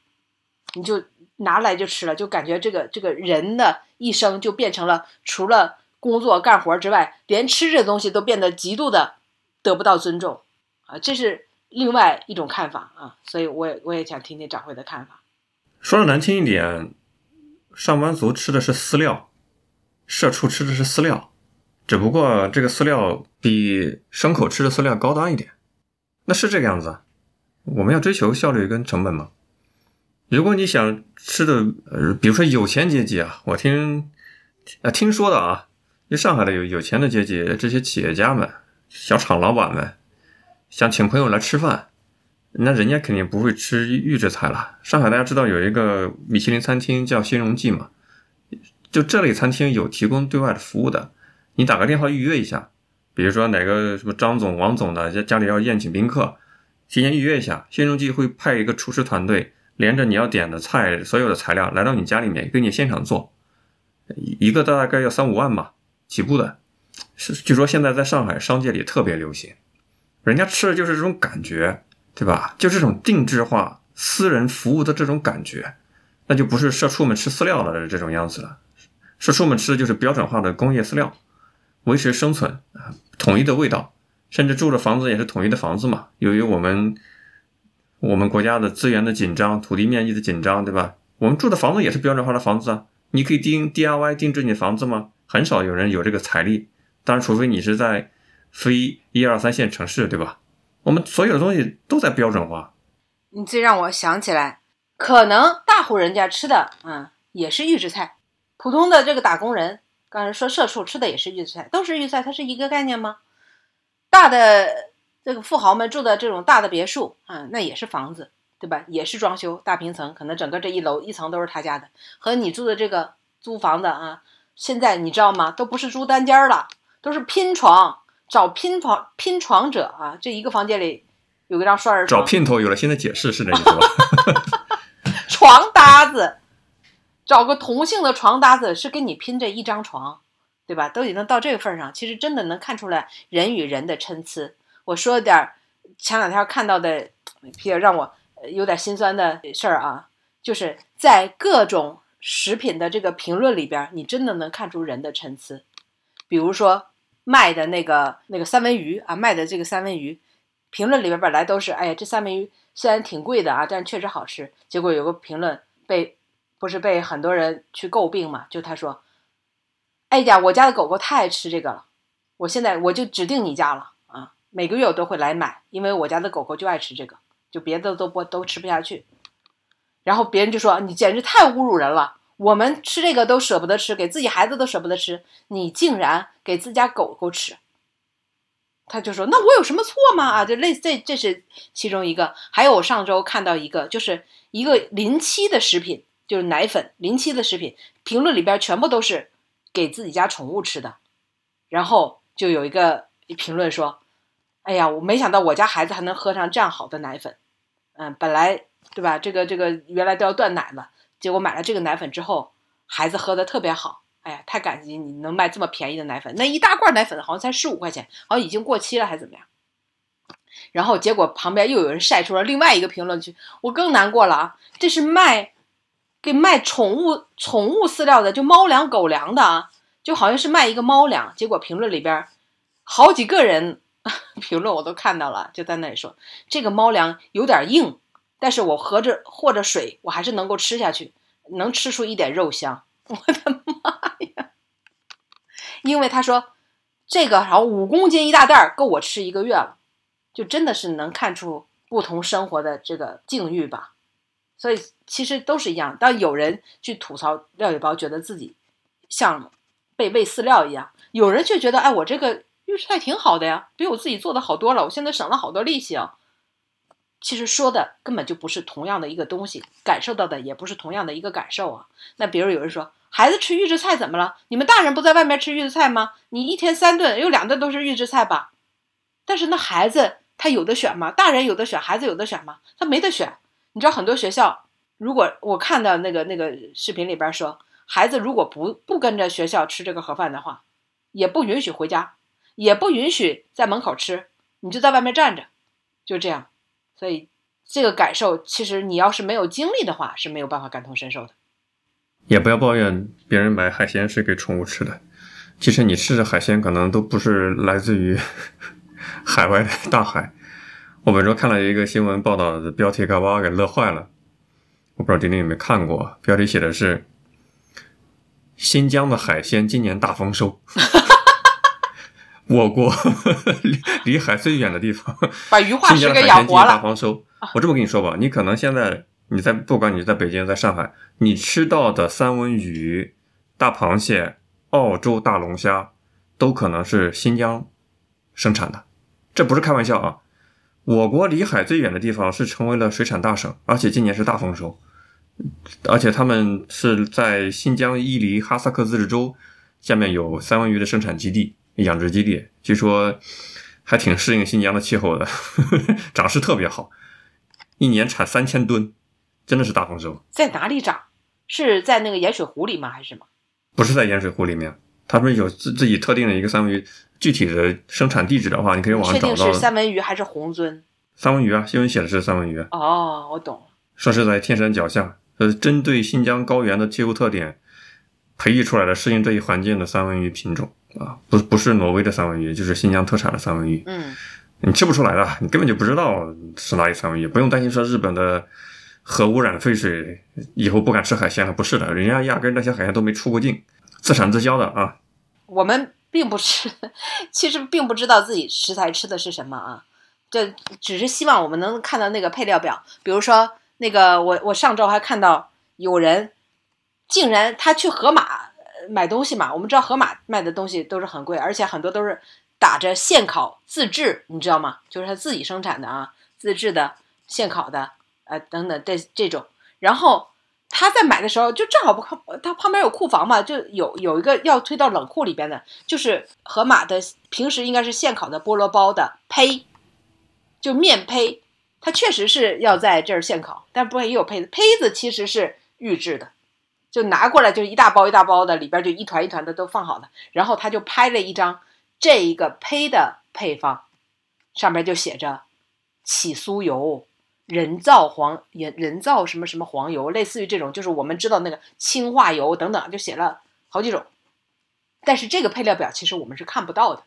你就拿来就吃了，就感觉这个这个人的一生就变成了除了工作干活之外，连吃这东西都变得极度的得不到尊重啊，这是另外一种看法啊，所以我也我也想听听掌柜的看法。说的难听一点，上班族吃的是饲料，社畜吃的是饲料，只不过这个饲料比牲口吃的饲料高端一点，那是这个样子。我们要追求效率跟成本嘛。如果你想吃的，呃，比如说有钱阶级啊，我听啊听说的啊，就上海的有有钱的阶级，这些企业家们、小厂老板们，想请朋友来吃饭，那人家肯定不会吃预制菜了。上海大家知道有一个米其林餐厅叫新荣记嘛，就这类餐厅有提供对外的服务的，你打个电话预约一下，比如说哪个什么张总、王总的家家里要宴请宾客，提前预约一下，新荣记会派一个厨师团队。连着你要点的菜，所有的材料来到你家里面，给你现场做，一个大概要三五万吧，起步的。是据说现在在上海商界里特别流行，人家吃的就是这种感觉，对吧？就这种定制化、私人服务的这种感觉，那就不是社畜们吃饲料的这种样子了。社畜们吃的就是标准化的工业饲料，维持生存啊，统一的味道，甚至住的房子也是统一的房子嘛。由于我们。我们国家的资源的紧张，土地面积的紧张，对吧？我们住的房子也是标准化的房子啊。你可以定 DIY 定制你的房子吗？很少有人有这个财力。当然，除非你是在非一二三线城市，对吧？我们所有的东西都在标准化。你这让我想起来，可能大户人家吃的，嗯，也是预制菜。普通的这个打工人，刚才说社畜吃的也是预制菜，都是预制菜，它是一个概念吗？大的。这个富豪们住的这种大的别墅啊，那也是房子，对吧？也是装修大平层，可能整个这一楼一层都是他家的。和你住的这个租房子啊，现在你知道吗？都不是租单间了，都是拼床，找拼床拼床者啊。这一个房间里有一张双人床，找姘头有了新的解释，是这意思吧？<laughs> 床搭子，找个同性的床搭子是跟你拼这一张床，对吧？都已经到这个份上，其实真的能看出来人与人的参差。我说点儿前两天看到的比较让我有点心酸的事儿啊，就是在各种食品的这个评论里边，你真的能看出人的参差。比如说卖的那个那个三文鱼啊，卖的这个三文鱼，评论里边本来都是哎呀，这三文鱼虽然挺贵的啊，但确实好吃。结果有个评论被不是被很多人去诟病嘛，就他说：“哎呀，我家的狗狗太爱吃这个了，我现在我就指定你家了啊。”每个月我都会来买，因为我家的狗狗就爱吃这个，就别的都不都吃不下去。然后别人就说你简直太侮辱人了，我们吃这个都舍不得吃，给自己孩子都舍不得吃，你竟然给自家狗狗吃。他就说那我有什么错吗？啊，就类似这这是其中一个。还有我上周看到一个，就是一个临期的食品，就是奶粉临期的食品，评论里边全部都是给自己家宠物吃的。然后就有一个评论说。哎呀，我没想到我家孩子还能喝上这样好的奶粉，嗯，本来对吧？这个这个原来都要断奶了，结果买了这个奶粉之后，孩子喝的特别好。哎呀，太感激你能卖这么便宜的奶粉，那一大罐奶粉好像才十五块钱，好像已经过期了还是怎么样？然后结果旁边又有人晒出了另外一个评论区，我更难过了啊！这是卖给卖宠物宠物饲料的，就猫粮狗粮的啊，就好像是卖一个猫粮，结果评论里边好几个人。<laughs> 评论我都看到了，就在那里说这个猫粮有点硬，但是我合着和着水，我还是能够吃下去，能吃出一点肉香。<laughs> 我的妈呀！因为他说这个好像五公斤一大袋儿，够我吃一个月了，就真的是能看出不同生活的这个境遇吧。所以其实都是一样。当有人去吐槽料理包，觉得自己像被喂饲料一样，有人却觉得哎，我这个。预制菜挺好的呀，比我自己做的好多了。我现在省了好多力气啊。其实说的根本就不是同样的一个东西，感受到的也不是同样的一个感受啊。那比如有人说，孩子吃预制菜怎么了？你们大人不在外面吃预制菜吗？你一天三顿有两顿都是预制菜吧？但是那孩子他有的选吗？大人有的选，孩子有的选吗？他没得选。你知道很多学校，如果我看到那个那个视频里边说，孩子如果不不跟着学校吃这个盒饭的话，也不允许回家。也不允许在门口吃，你就在外面站着，就这样。所以这个感受，其实你要是没有经历的话，是没有办法感同身受的。也不要抱怨别人买海鲜是给宠物吃的，其实你吃的海鲜可能都不是来自于 <laughs> 海外的大海。我本周看了一个新闻报道的标题，给把我给乐坏了。我不知道丁丁有没有看过，标题写的是“新疆的海鲜今年大丰收 <laughs> ”。我国 <laughs> 离离海最远的地方，把鱼化新疆的石给海鲜今年大养活了。丰收。我这么跟你说吧，你可能现在你在不管你在北京在上海，你吃到的三文鱼、大螃蟹、澳洲大龙虾，都可能是新疆生产的，这不是开玩笑啊！我国离海最远的地方是成为了水产大省，而且今年是大丰收，而且他们是在新疆伊犁哈萨克自治州下面有三文鱼的生产基地、养殖基地，据说还挺适应新疆的气候的，呵 <laughs> 呵长势特别好，一年产三千吨，真的是大丰收。在哪里长？是在那个盐水湖里吗？还是什么？不是在盐水湖里面，他们有自自己特定的一个三文鱼，具体的生产地址的话，你可以网上找到是三文鱼还是虹鳟？三文鱼啊，新闻写的是三文鱼啊，哦，我懂了。说是在天山脚下，呃，针对新疆高原的气候特点，培育出来的适应这一环境的三文鱼品种啊，不不是挪威的三文鱼，就是新疆特产的三文鱼，嗯，你吃不出来的，你根本就不知道是哪里三文鱼，不用担心说日本的核污染废水以后不敢吃海鲜了，不是的，人家压根那些海鲜都没出过境，自产自销的啊，我们并不吃，<laughs> 其实并不知道自己食材吃的是什么啊。这只是希望我们能看到那个配料表，比如说那个我我上周还看到有人竟然他去盒马买东西嘛，我们知道盒马卖的东西都是很贵，而且很多都是打着现烤自制，你知道吗？就是他自己生产的啊，自制的现烤的，呃等等这这种，然后。他在买的时候就正好不靠，他旁边有库房嘛，就有有一个要推到冷库里边的，就是盒马的平时应该是现烤的菠萝包的胚，就面胚，它确实是要在这儿现烤，但不过也有胚子，胚子其实是预制的，就拿过来就一大包一大包的，里边就一团一团的都放好了，然后他就拍了一张这一个胚的配方，上面就写着起酥油。人造黄人人造什么什么黄油，类似于这种，就是我们知道那个氢化油等等，就写了好几种。但是这个配料表其实我们是看不到的。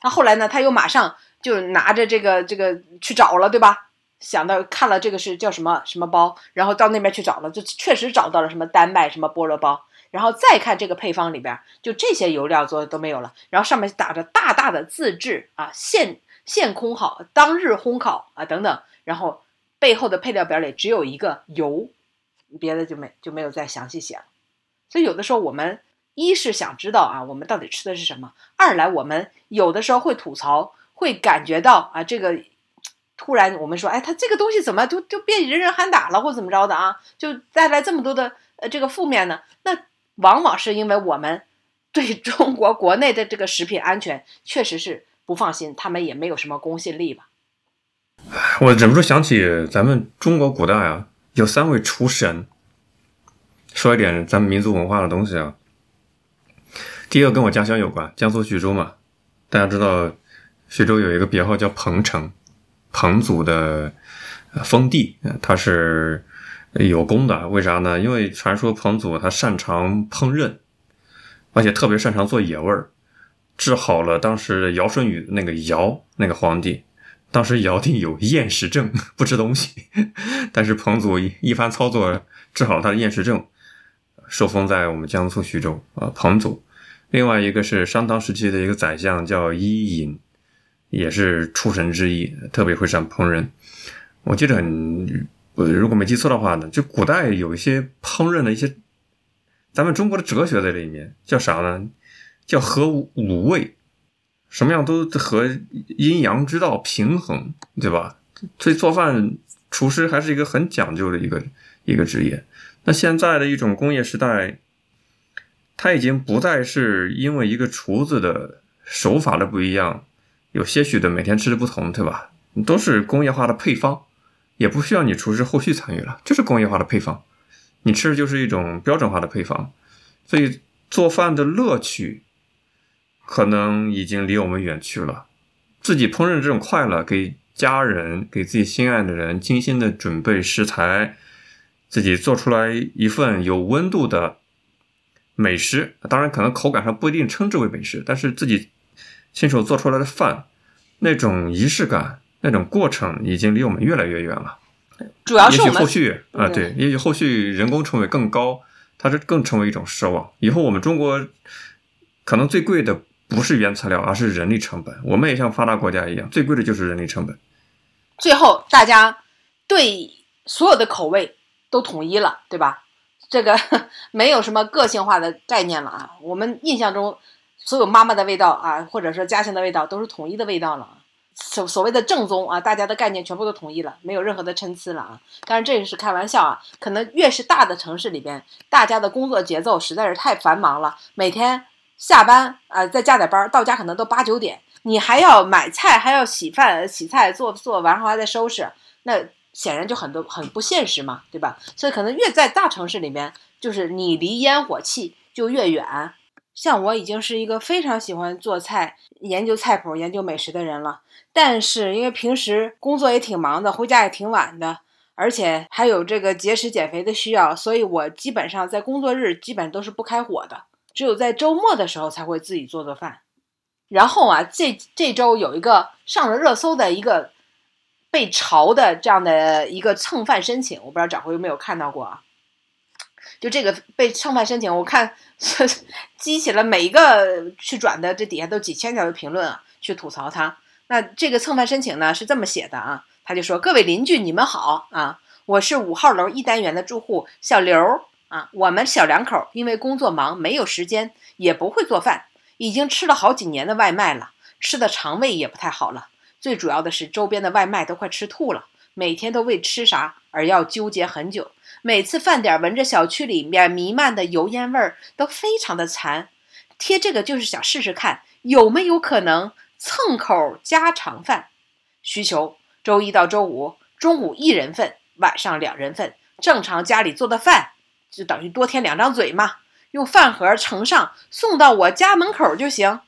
他后来呢，他又马上就拿着这个这个去找了，对吧？想到看了这个是叫什么什么包，然后到那边去找了，就确实找到了什么丹麦什么菠萝包，然后再看这个配方里边，就这些油料做的都没有了，然后上面打着大大的自制啊，现现烘好，当日烘烤啊等等。然后背后的配料表里只有一个油，别的就没就没有再详细写了。所以有的时候我们一是想知道啊，我们到底吃的是什么；二来我们有的时候会吐槽，会感觉到啊，这个突然我们说，哎，他这个东西怎么就就变人人喊打了，或怎么着的啊，就带来这么多的呃这个负面呢？那往往是因为我们对中国国内的这个食品安全确实是不放心，他们也没有什么公信力吧。<laughs> 我忍不住想起咱们中国古代啊，有三位厨神。说一点咱们民族文化的东西啊。第一个跟我家乡有关，江苏徐州嘛。大家知道，徐州有一个别号叫彭城，彭祖的封地，他是有功的。为啥呢？因为传说彭祖他擅长烹饪，而且特别擅长做野味儿，治好了当时尧舜禹那个尧那个皇帝。当时尧帝有厌食症，<laughs> 不吃东西，<laughs> 但是彭祖一一番操作治好了他的厌食症，受封在我们江苏徐州啊。彭祖，另外一个是商汤时期的一个宰相叫伊尹，也是厨神之一，特别会善烹饪。我记得很，我如果没记错的话呢，就古代有一些烹饪的一些，咱们中国的哲学在里面叫啥呢？叫合五味。什么样都和阴阳之道平衡，对吧？所以做饭厨师还是一个很讲究的一个一个职业。那现在的一种工业时代，它已经不再是因为一个厨子的手法的不一样，有些许的每天吃的不同，对吧？都是工业化的配方，也不需要你厨师后续参与了，就是工业化的配方，你吃的就是一种标准化的配方。所以做饭的乐趣。可能已经离我们远去了，自己烹饪这种快乐，给家人、给自己心爱的人精心的准备食材，自己做出来一份有温度的美食。当然，可能口感上不一定称之为美食，但是自己亲手做出来的饭，那种仪式感、那种过程，已经离我们越来越远了。主要是我们后续啊，对对，也许后续人工成本更高，它是更成为一种奢望。以后我们中国可能最贵的不是原材料，而是人力成本。我们也像发达国家一样，最贵的就是人力成本。最后大家对所有的口味都统一了，对吧？这个 <laughs> 没有什么个性化的概念了啊。我们印象中，所有妈妈的味道啊，或者说家乡的味道，都是统一的味道了。所所谓的正宗啊，大家的概念全部都统一了，没有任何的参差了啊。当然这个是开玩笑啊，可能越是大的城市里边，大家的工作节奏实在是太繁忙了，每天下班啊、再加点班，到家可能都八九点，你还要买菜，还要洗饭、洗菜、做做完，后还得收拾，那显然就很多很不现实嘛，对吧？所以可能越在大城市里面，就是你离烟火气就越远。像我已经是一个非常喜欢做菜、研究菜谱、研究美食的人了，但是因为平时工作也挺忙的，回家也挺晚的，而且还有这个节食减肥的需要，所以我基本上在工作日基本都是不开火的，只有在周末的时候才会自己做做饭。然后啊，这这周有一个上了热搜的一个被嘲的这样的一个蹭饭申请，我不知道掌柜有没有看到过啊？就这个被蹭饭申请，我看 <laughs> 激起了每一个去转的，这底下都几千条的评论啊，去吐槽他。那这个蹭饭申请呢是这么写的啊，他就说：“各位邻居，你们好啊，我是五号楼一单元的住户小刘我们小两口因为工作忙，没有时间，也不会做饭，已经吃了好几年的外卖了，吃的肠胃也不太好了。最主要的是周边的外卖都快吃吐了，每天都为吃啥而要纠结很久。”每次饭点闻着小区里面弥漫的油烟味儿，都非常的馋。贴这个就是想试试看有没有可能蹭口家常饭。需求：周一到周五中午一人份，晚上两人份。正常家里做的饭就等于多添两张嘴嘛。用饭盒盛上，送到我家门口就行。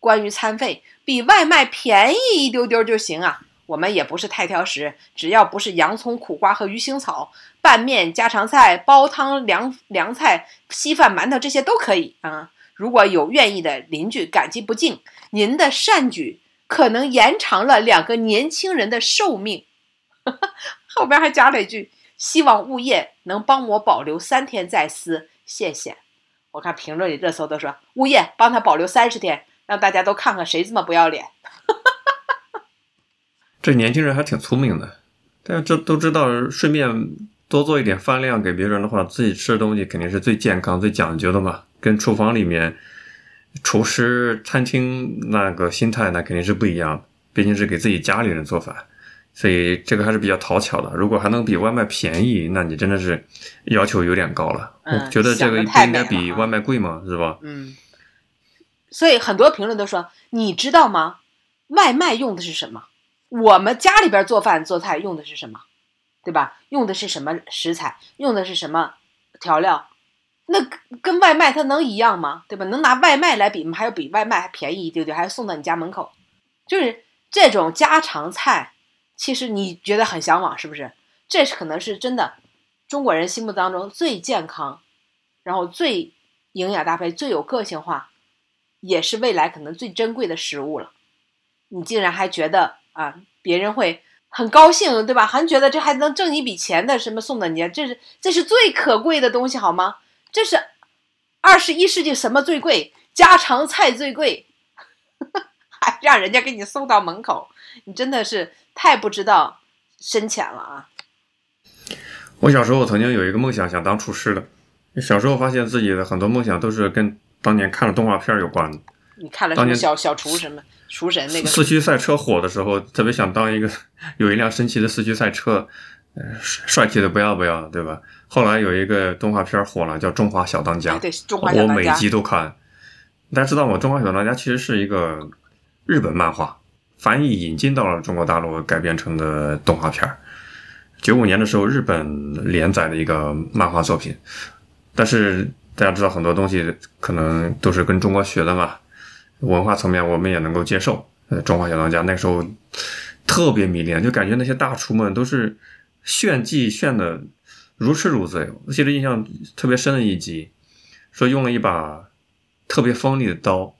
关于餐费，比外卖便宜一丢丢就行啊。我们也不是太挑食，只要不是洋葱、苦瓜和鱼腥草，拌面、家常菜、煲汤、凉凉菜、稀饭、馒头这些都可以啊。如果有愿意的邻居，感激不尽，您的善举可能延长了两个年轻人的寿命。<laughs> 后边还加了一句：希望物业能帮我保留三天再撕，谢谢。我看评论里热搜都说物业帮他保留三十天，让大家都看看谁这么不要脸。<laughs> 这年轻人还挺聪明的，但这都知道，顺便多做一点饭量给别人的话，自己吃的东西肯定是最健康、最讲究的嘛。跟厨房里面厨师、餐厅那个心态那肯定是不一样的，毕竟是给自己家里人做饭，所以这个还是比较讨巧的。如果还能比外卖便宜，那你真的是要求有点高了。嗯我觉得这个不应该比外卖贵吗，是吧？嗯，所以很多评论都说，你知道吗？外卖用的是什么？我们家里边做饭做菜用的是什么？对吧？用的是什么食材？用的是什么调料？那跟跟外卖它能一样吗？对吧？能拿外卖来比吗？还要比外卖还便宜一丢丢，还要送到你家门口。就是这种家常菜，其实你觉得很向往，是不是？这可能是真的中国人心目当中最健康，然后最营养搭配、最有个性化，也是未来可能最珍贵的食物了。你竟然还觉得啊，别人会很高兴，对吧？还觉得这还能挣一笔钱的，什么送的你，这是这是最可贵的东西，好吗？这是二十一世纪什么最贵？家常菜最贵，还 <laughs> 让人家给你送到门口，你真的是太不知道深浅了啊！我小时候我曾经有一个梦想，想当厨师的。小时候发现自己的很多梦想都是跟当年看了动画片有关的。你看了什当年么小小厨什么厨神那个四驱赛车火的时候，特别想当一个 <laughs> 有一辆神奇的四驱赛车，呃，帅气的不要不要，对吧？后来有一个动画片火了，叫《中华小当家哎，》，对中华小我每，集都看。大家知道吗？《中华小当家》其实是一个日本漫画，翻译引进到了中国大陆改编成的动画片儿。九五年的时候，日本连载的一个漫画作品，但是大家知道很多东西可能都是跟中国学的嘛，文化层面我们也能够接受。呃，中华小当家那时候特别迷恋，就感觉那些大厨们都是炫技炫的如痴如醉。我记得印象特别深的一集，说用了一把特别锋利的刀，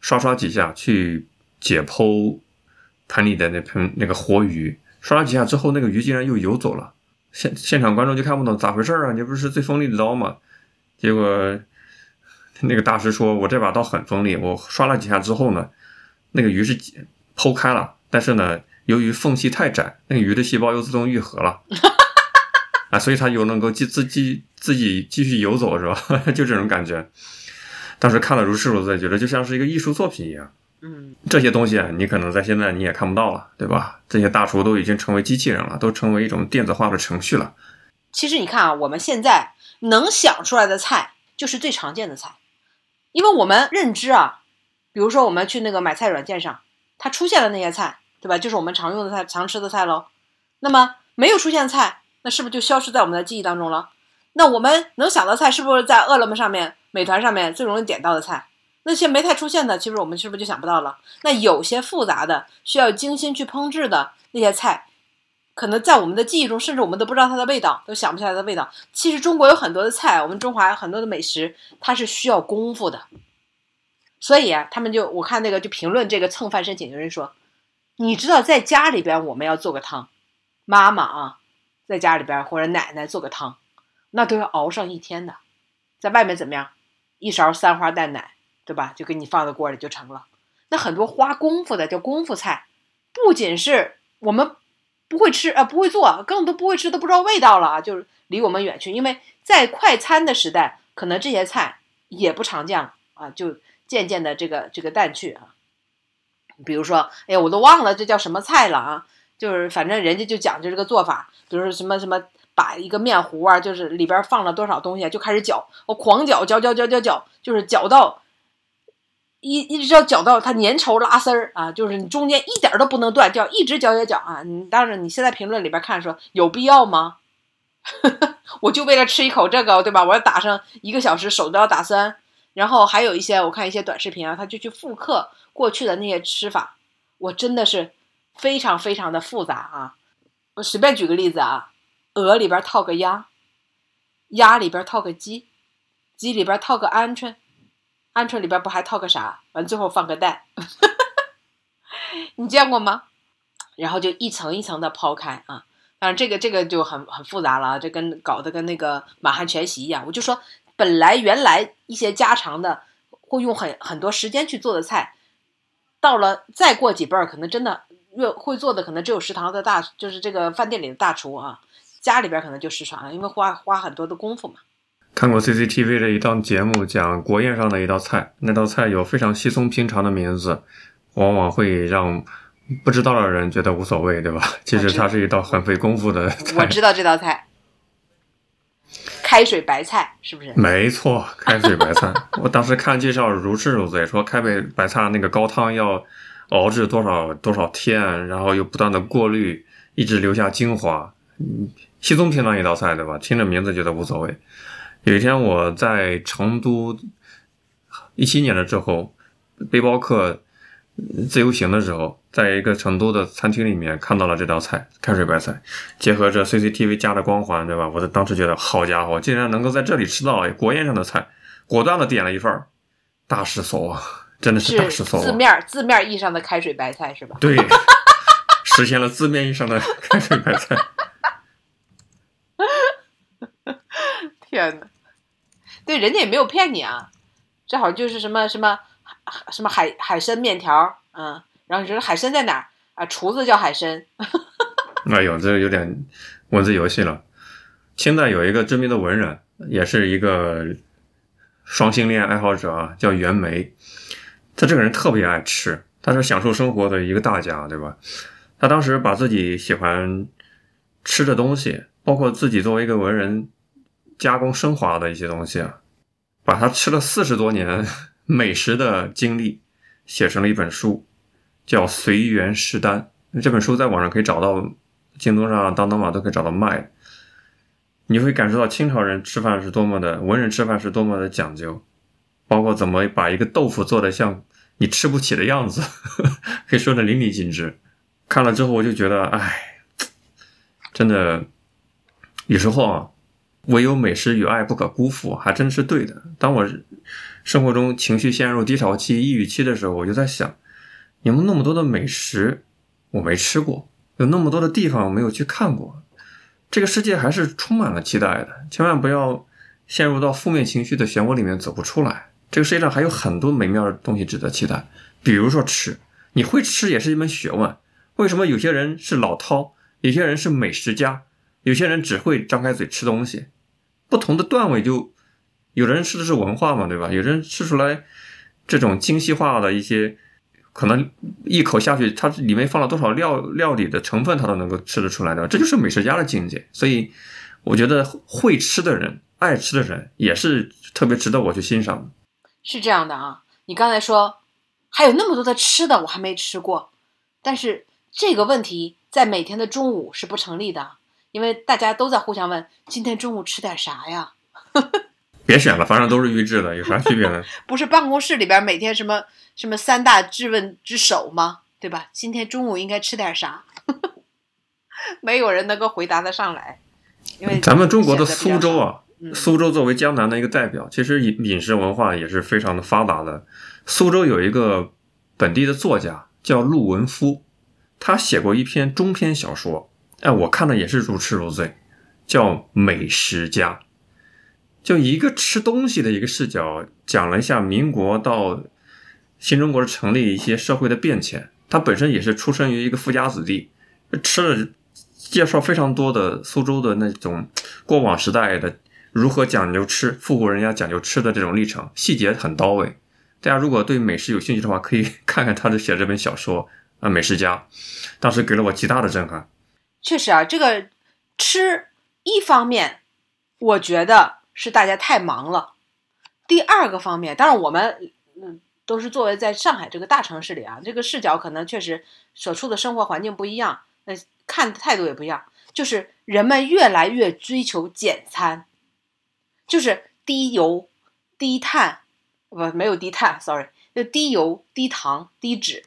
刷刷几下去解剖盆里的那盆那个活鱼，刷了几下之后，那个鱼竟然又游走了。现现场观众就看不懂咋回事啊？你不是最锋利的刀吗？结果那个大师说：“我这把刀很锋利，我刷了几下之后呢，那个鱼是剖开了，但是呢，由于缝隙太窄，那个鱼的细胞又自动愈合了，<laughs> 啊，所以它又能够继自己自己继续游走，是吧？<laughs> 就这种感觉。当时看了如痴如醉，觉得就像是一个艺术作品一样。嗯，这些东西啊，你可能在现在你也看不到了，对吧？这些大厨都已经成为机器人了，都成为一种电子化的程序了。其实你看啊，我们现在能想出来的菜就是最常见的菜，因为我们认知啊，比如说我们去那个买菜软件上，它出现的那些菜，对吧？就是我们常用的菜、常吃的菜喽。那么没有出现的菜，那是不是就消失在我们的记忆当中了？那我们能想到菜，是不是在饿了么上面、美团上面最容易点到的菜？那些没太出现的，其实我们是不是就想不到了？那有些复杂的、需要精心去烹制的那些菜，可能在我们的记忆中，甚至我们都不知道它的味道，都想不起来它的味道。其实中国有很多的菜，我们中华有很多的美食，它是需要功夫的。所以啊，他们就我看那个就评论这个蹭饭申请的人说，你知道在家里边我们要做个汤，妈妈啊，在家里边或者奶奶做个汤，那都要熬上一天的，在外面怎么样，一勺三花淡奶。对吧？就给你放在锅里就成了。那很多花功夫的叫功夫菜，不仅是我们不会吃啊，不会做，更都不会吃都不知道味道了啊，就是离我们远去。因为在快餐的时代，可能这些菜也不常见了啊，就渐渐的这个这个淡去啊。比如说，哎呀，我都忘了这叫什么菜了啊，就是反正人家就讲究这个做法，比如说什么什么，把一个面糊啊，就是里边放了多少东西，就开始搅，我狂搅搅搅搅搅搅，就是搅到。一一直要搅到它粘稠拉丝儿啊，就是你中间一点都不能断，就要一直搅搅搅啊！你当然你现在评论里边看说有必要吗？<laughs> 我就为了吃一口这个，对吧？我要打上一个小时，手都要打酸。然后还有一些我看一些短视频啊，他就去复刻过去的那些吃法，我真的是非常非常的复杂啊！我随便举个例子啊，鹅里边套个鸭，鸭里边套个鸡，鸡里边套个鹌鹑。鹌鹑里边不还套个啥？完最后放个蛋，<laughs> 你见过吗？然后就一层一层的抛开啊，当然这个这个就很很复杂了啊，这跟搞得跟那个满汉全席一样。我就说，本来原来一些家常的会用很很多时间去做的菜，到了再过几辈儿，可能真的越会做的可能只有食堂的大，就是这个饭店里的大厨啊，家里边可能就失传了，因为花花很多的功夫嘛。看过 CCTV 的一档节目，讲国宴上的一道菜，那道菜有非常稀松平常的名字，往往会让不知道的人觉得无所谓，对吧？其实它是一道很费功夫的菜。我知道这道菜，开水白菜是不是？没错，开水白菜。我当时看介绍如痴如醉，说开水白菜那个高汤要熬制多少多少天，然后又不断的过滤，一直留下精华。嗯，稀松平常一道菜，对吧？听着名字觉得无所谓。有一天我在成都一七年的时候，背包客自由行的时候，在一个成都的餐厅里面看到了这道菜——开水白菜，结合着 CCTV 加的光环，对吧？我当时觉得，好家伙，竟然能够在这里吃到国宴上的菜，果断的点了一份大失所望，真的是大失所望。字面字面意义上的开水白菜是吧？对，实现了字面意义上的开水白菜。天呐，对，人家也没有骗你啊，这好像就是什么什么什么海海参面条，嗯，然后你说海参在哪啊？厨子叫海参。哎呦，这有点文字游戏了。清代有一个知名的文人，也是一个双性恋爱好者啊，叫袁枚。他这个人特别爱吃，他是享受生活的一个大家，对吧？他当时把自己喜欢吃的东西，包括自己作为一个文人。加工升华的一些东西啊，把他吃了四十多年美食的经历写成了一本书，叫《随缘食单》。这本书在网上可以找到，京东上、当当网都可以找到卖。你会感受到清朝人吃饭是多么的，文人吃饭是多么的讲究，包括怎么把一个豆腐做的像你吃不起的样子，<laughs> 可以说的淋漓尽致。看了之后我就觉得，哎，真的有时候啊，唯有美食与爱不可辜负，还真是对的。当我生活中情绪陷入低潮期、抑郁期的时候，我就在想，有没有那么多的美食我没吃过，有那么多的地方我没有去看过，这个世界还是充满了期待的。千万不要陷入到负面情绪的漩涡里面走不出来。这个世界上还有很多美妙的东西值得期待，比如说吃，你会吃也是一门学问。为什么有些人是老饕，有些人是美食家，有些人只会张开嘴吃东西？不同的段位就，有的人吃的是文化嘛，对吧？有人吃出来这种精细化的一些，可能一口下去，它里面放了多少料料理的成分，他都能够吃得出来的，这就是美食家的境界。所以，我觉得会吃的人、爱吃的人，也是特别值得我去欣赏的。是这样的啊，你刚才说还有那么多的吃的我还没吃过，但是这个问题在每天的中午是不成立的，因为大家都在互相问今天中午吃点啥呀？<laughs> 别选了，反正都是预制的，有啥区别呢？<laughs> 不是办公室里边每天什么什么三大质问之首吗？对吧？今天中午应该吃点啥？<laughs> 没有人能够回答得上来，因为咱们中国的苏州啊，嗯苏州作为江南的一个代表，其实饮饮食文化也是非常的发达的。苏州有一个本地的作家叫陆文夫，他写过一篇中篇小说，哎，我看的也是如痴如醉，叫《美食家》，就一个吃东西的一个视角，讲了一下民国到新中国成立一些社会的变迁。他本身也是出生于一个富家子弟，吃了介绍非常多的苏州的那种过往时代的如何讲究吃，富户人家讲究吃的这种历程，细节很到位。大家如果对美食有兴趣的话，可以 <laughs> 看看他的写这本小说啊，《美食家》，当时给了我极大的震撼。确实啊，这个吃一方面，我觉得是大家太忙了；第二个方面，当然我们嗯都是作为在上海这个大城市里啊，这个视角可能确实所处的生活环境不一样，那看的态度也不一样。就是人们越来越追求简餐，就是低油、低碳，不没有低碳，<laughs> sorry，就低油、低糖、低脂，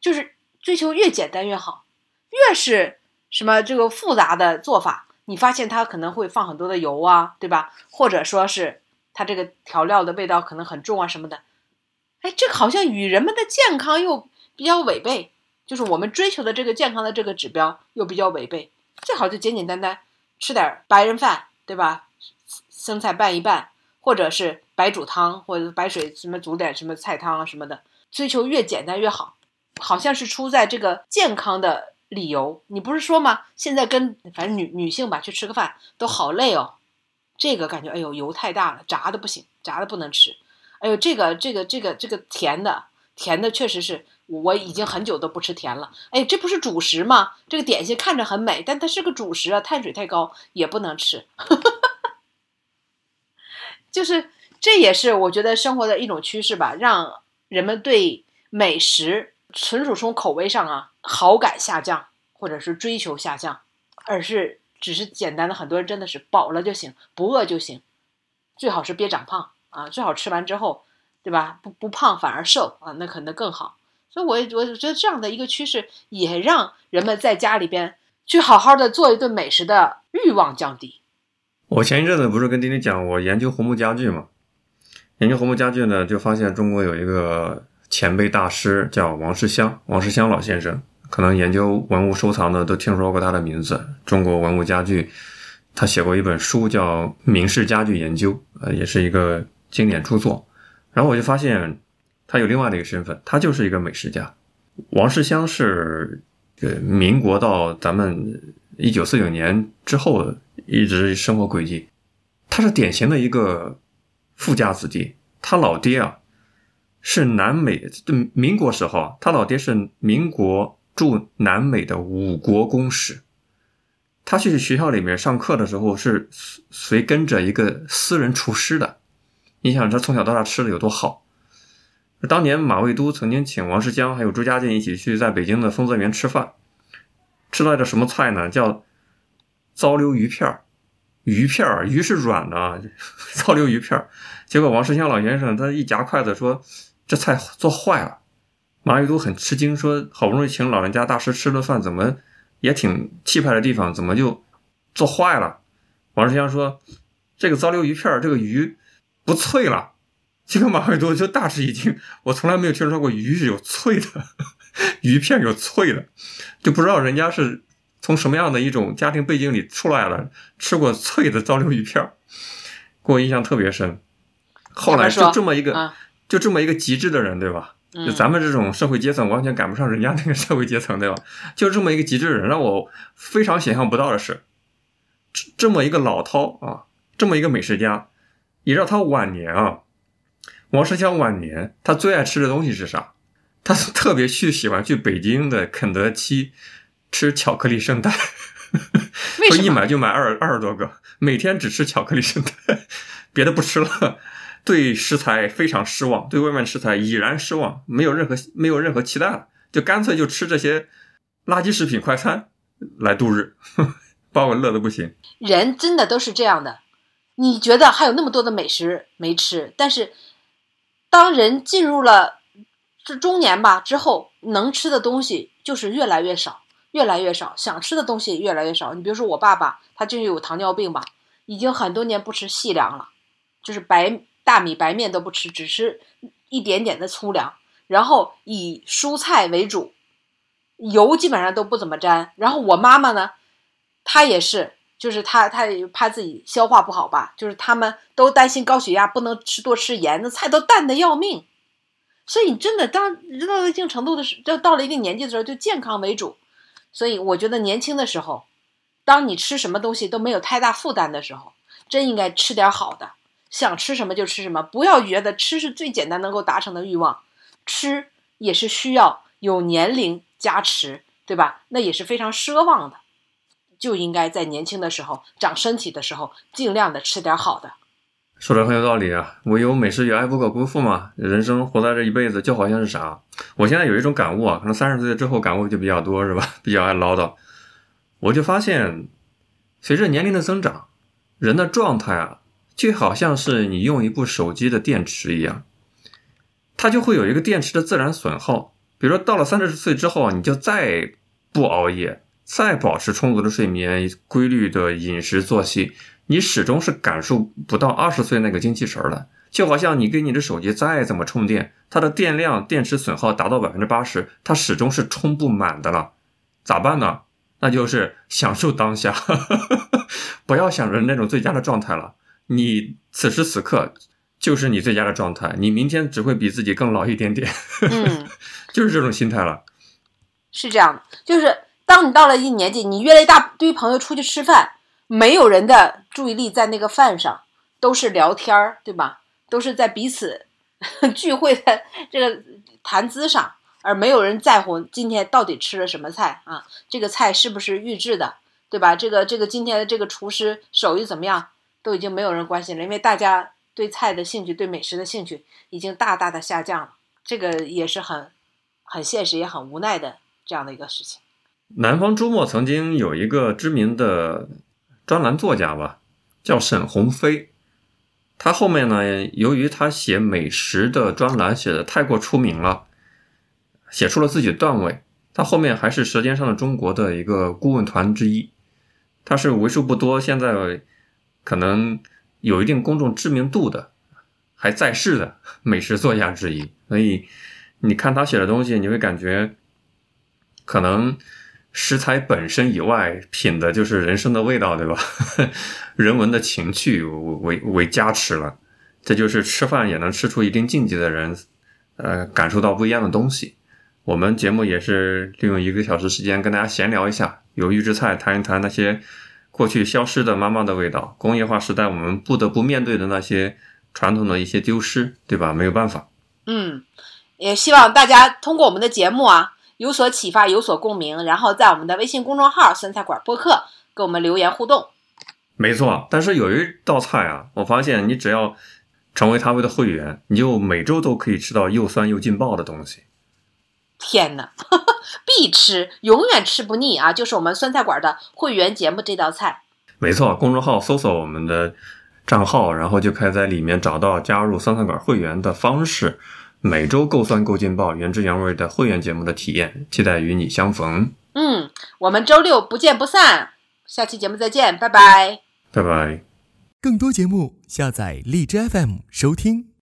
就是追求越简单越好，越是什么这个复杂的做法，你发现它可能会放很多的油啊，对吧？或者说是它这个调料的味道可能很重啊什么的，哎，这个好像与人们的健康又比较违背，就是我们追求的这个健康的这个指标又比较违背。最好就简简单单吃点白人饭，对吧？生菜拌一拌，或者是白煮汤，或者白水什么煮点什么菜汤啊什么的，追求越简单越好。好像是出在这个健康的理由。你不是说吗？现在跟反正女女性吧去吃个饭都好累哦，这个感觉哎呦油太大了，炸的不行，炸的不能吃。哎呦这个这个这个这个甜的甜的确实是我已经很久都不吃甜了。哎，这不是主食吗？这个点心看着很美，但它是个主食啊，碳水太高也不能吃。<laughs> 就是这也是我觉得生活的一种趋势吧，让人们对美食纯属从口味上啊好感下降，或者是追求下降，而是只是简单的很多人真的是饱了就行，不饿就行，最好是别长胖啊，最好吃完之后，对吧？不不胖反而瘦啊，那可能更好。所以我我觉得这样的一个趋势也让人们在家里边去好好的做一顿美食的欲望降低。我前一阵子不是跟丁丁讲，我研究红木家具嘛，研究红木家具呢，就发现中国有一个前辈大师叫王世襄，王世襄老先生，可能研究文物收藏的都听说过他的名字。中国文物家具，他写过一本书叫《明式家具研究》，呃，也是一个经典著作。然后我就发现他有另外的一个身份，他就是一个美食家。王世襄是呃民国到咱们一九四九年之后一直生活轨迹，他是典型的一个富家子弟。他老爹啊是南美，民国时候啊，他老爹是民国驻南美的五国公使。他去学校里面上课的时候是随跟着一个私人厨师的。你想他从小到大吃的有多好？当年马未都曾经请王世襄还有朱家进一起去在北京的丰泽园吃饭，吃到一个什么菜呢？叫糟溜鱼片儿。鱼片儿，鱼是软的啊，<laughs> 糟溜鱼片儿。结果王世襄老先生他一夹筷子说：“这菜做坏了。”马未都很吃惊，说好不容易请老人家大师吃了饭，怎么也挺气派的地方，怎么就做坏了？王世襄说：“这个糟溜鱼片儿，这个鱼不脆了。”这个马未都就大吃一惊，我从来没有听说过鱼是有脆的，鱼片有脆的，就不知道人家是从什么样的一种家庭背景里出来了，吃过脆的糟溜鱼片儿，给我印象特别深。后来就这么一个，啊就这么一个极致的人，对吧？嗯就咱们这种社会阶层完全赶不上人家那个社会阶层，对吧？就这么一个极致的人，让我非常想象不到的是，这这么一个老饕啊，这么一个美食家，你知道他晚年啊，王世襄晚年他最爱吃的东西是啥？他特别去喜欢去北京的肯德基吃巧克力圣代，说一？买就买二二十多个，每天只吃巧克力圣代，别的不吃了。对食材非常失望，对外面食材已然失望，没有任何没有任何期待了，就干脆就吃这些垃圾食品快餐来度日，<laughs> 把我乐得不行。人真的都是这样的。你觉得还有那么多的美食没吃，但是当人进入了这中年吧之后，能吃的东西就是越来越少，越来越少，想吃的东西越来越少。你比如说我爸爸，他就有糖尿病吧，已经很多年不吃细粮了，就是白大米白面都不吃，只吃一点点的粗粮，然后以蔬菜为主，油基本上都不怎么沾。然后我妈妈呢，她也是，就是她她也怕自己消化不好吧，就是他们都担心高血压，不能吃多吃盐，那菜都淡的要命。所以你真的当人到一定程度的时，就到了一定年纪的时候，就健康为主。所以我觉得年轻的时候，当你吃什么东西都没有太大负担的时候，真应该吃点好的，想吃什么就吃什么，不要觉得吃是最简单能够达成的欲望，吃也是需要有年龄加持，对吧？那也是非常奢望的，就应该在年轻的时候长身体的时候，尽量的吃点好的。说的很有道理啊，唯有美食与爱不可辜负嘛。人生活在这一辈子，就好像是啥？我现在有一种感悟啊，可能三十岁之后感悟就比较多，是吧？<laughs> 比较爱唠叨。我就发现，随着年龄的增长，人的状态啊，就好像是你用一部手机的电池一样，它就会有一个电池的自然损耗。比如说到了三十岁之后，你就再不熬夜，再保持充足的睡眠、规律的饮食作息，你始终是感受不到二十岁那个精气神儿的。就好像你给你的手机再怎么充电，它的电量、电池损耗达到百分之八十，它始终是充不满的了。咋办呢？那就是享受当下，<laughs> 不要想着那种最佳的状态了。你此时此刻就是你最佳的状态，你明天只会比自己更老一点点，嗯，<laughs> 就是这种心态了。是这样的，就是当你到了一定年纪，你约了一大堆朋友出去吃饭，没有人的注意力在那个饭上，都是聊天儿，对吧？都是在彼此 <laughs> 聚会的这个谈资上，而没有人在乎今天到底吃了什么菜啊？这个菜是不是预制的，对吧？这个这个今天的这个厨师手艺怎么样，都已经没有人关心了，因为大家对菜的兴趣、对美食的兴趣已经大大的下降了。这个也是很很现实，也很无奈的这样的一个事情。南方周末曾经有一个知名的专栏作家吧，叫沈鸿飞。他后面呢，由于他写美食的专栏写的太过出名了，写出了自己的段位。他后面还是《舌尖上的中国》的一个顾问团之一，他是为数不多现在可能有一定公众知名度的还在世的美食作家之一。所以你看他写的东西，你会感觉可能食材本身以外，品的就是人生的味道，对吧？<laughs> 人文的情趣为为加持了，这就是吃饭也能吃出一定境界的人，呃，感受到不一样的东西。我们节目也是利用一个小时时间跟大家闲聊一下，有预制菜，谈一谈那些过去消失的妈妈的味道，工业化时代我们不得不面对的那些传统的一些丢失，对吧？没有办法。嗯，也希望大家通过我们的节目啊有所启发，有所共鸣，然后在我们的微信公众号“酸菜馆播客”给我们留言互动。没错，但是有一道菜啊，我发现你只要成为他们的会员，你就每周都可以吃到又酸又劲爆的东西。天哪，必吃，永远吃不腻啊！就是我们酸菜馆的会员节目这道菜。没错，公众号搜索我们的账号，然后就可以在里面找到加入酸菜馆会员的方式。每周够酸够劲爆、原汁原味的会员节目的体验，期待与你相逢。嗯，我们周六不见不散，下期节目再见，拜拜。拜拜。更多节目，下载荔枝 FM 收听。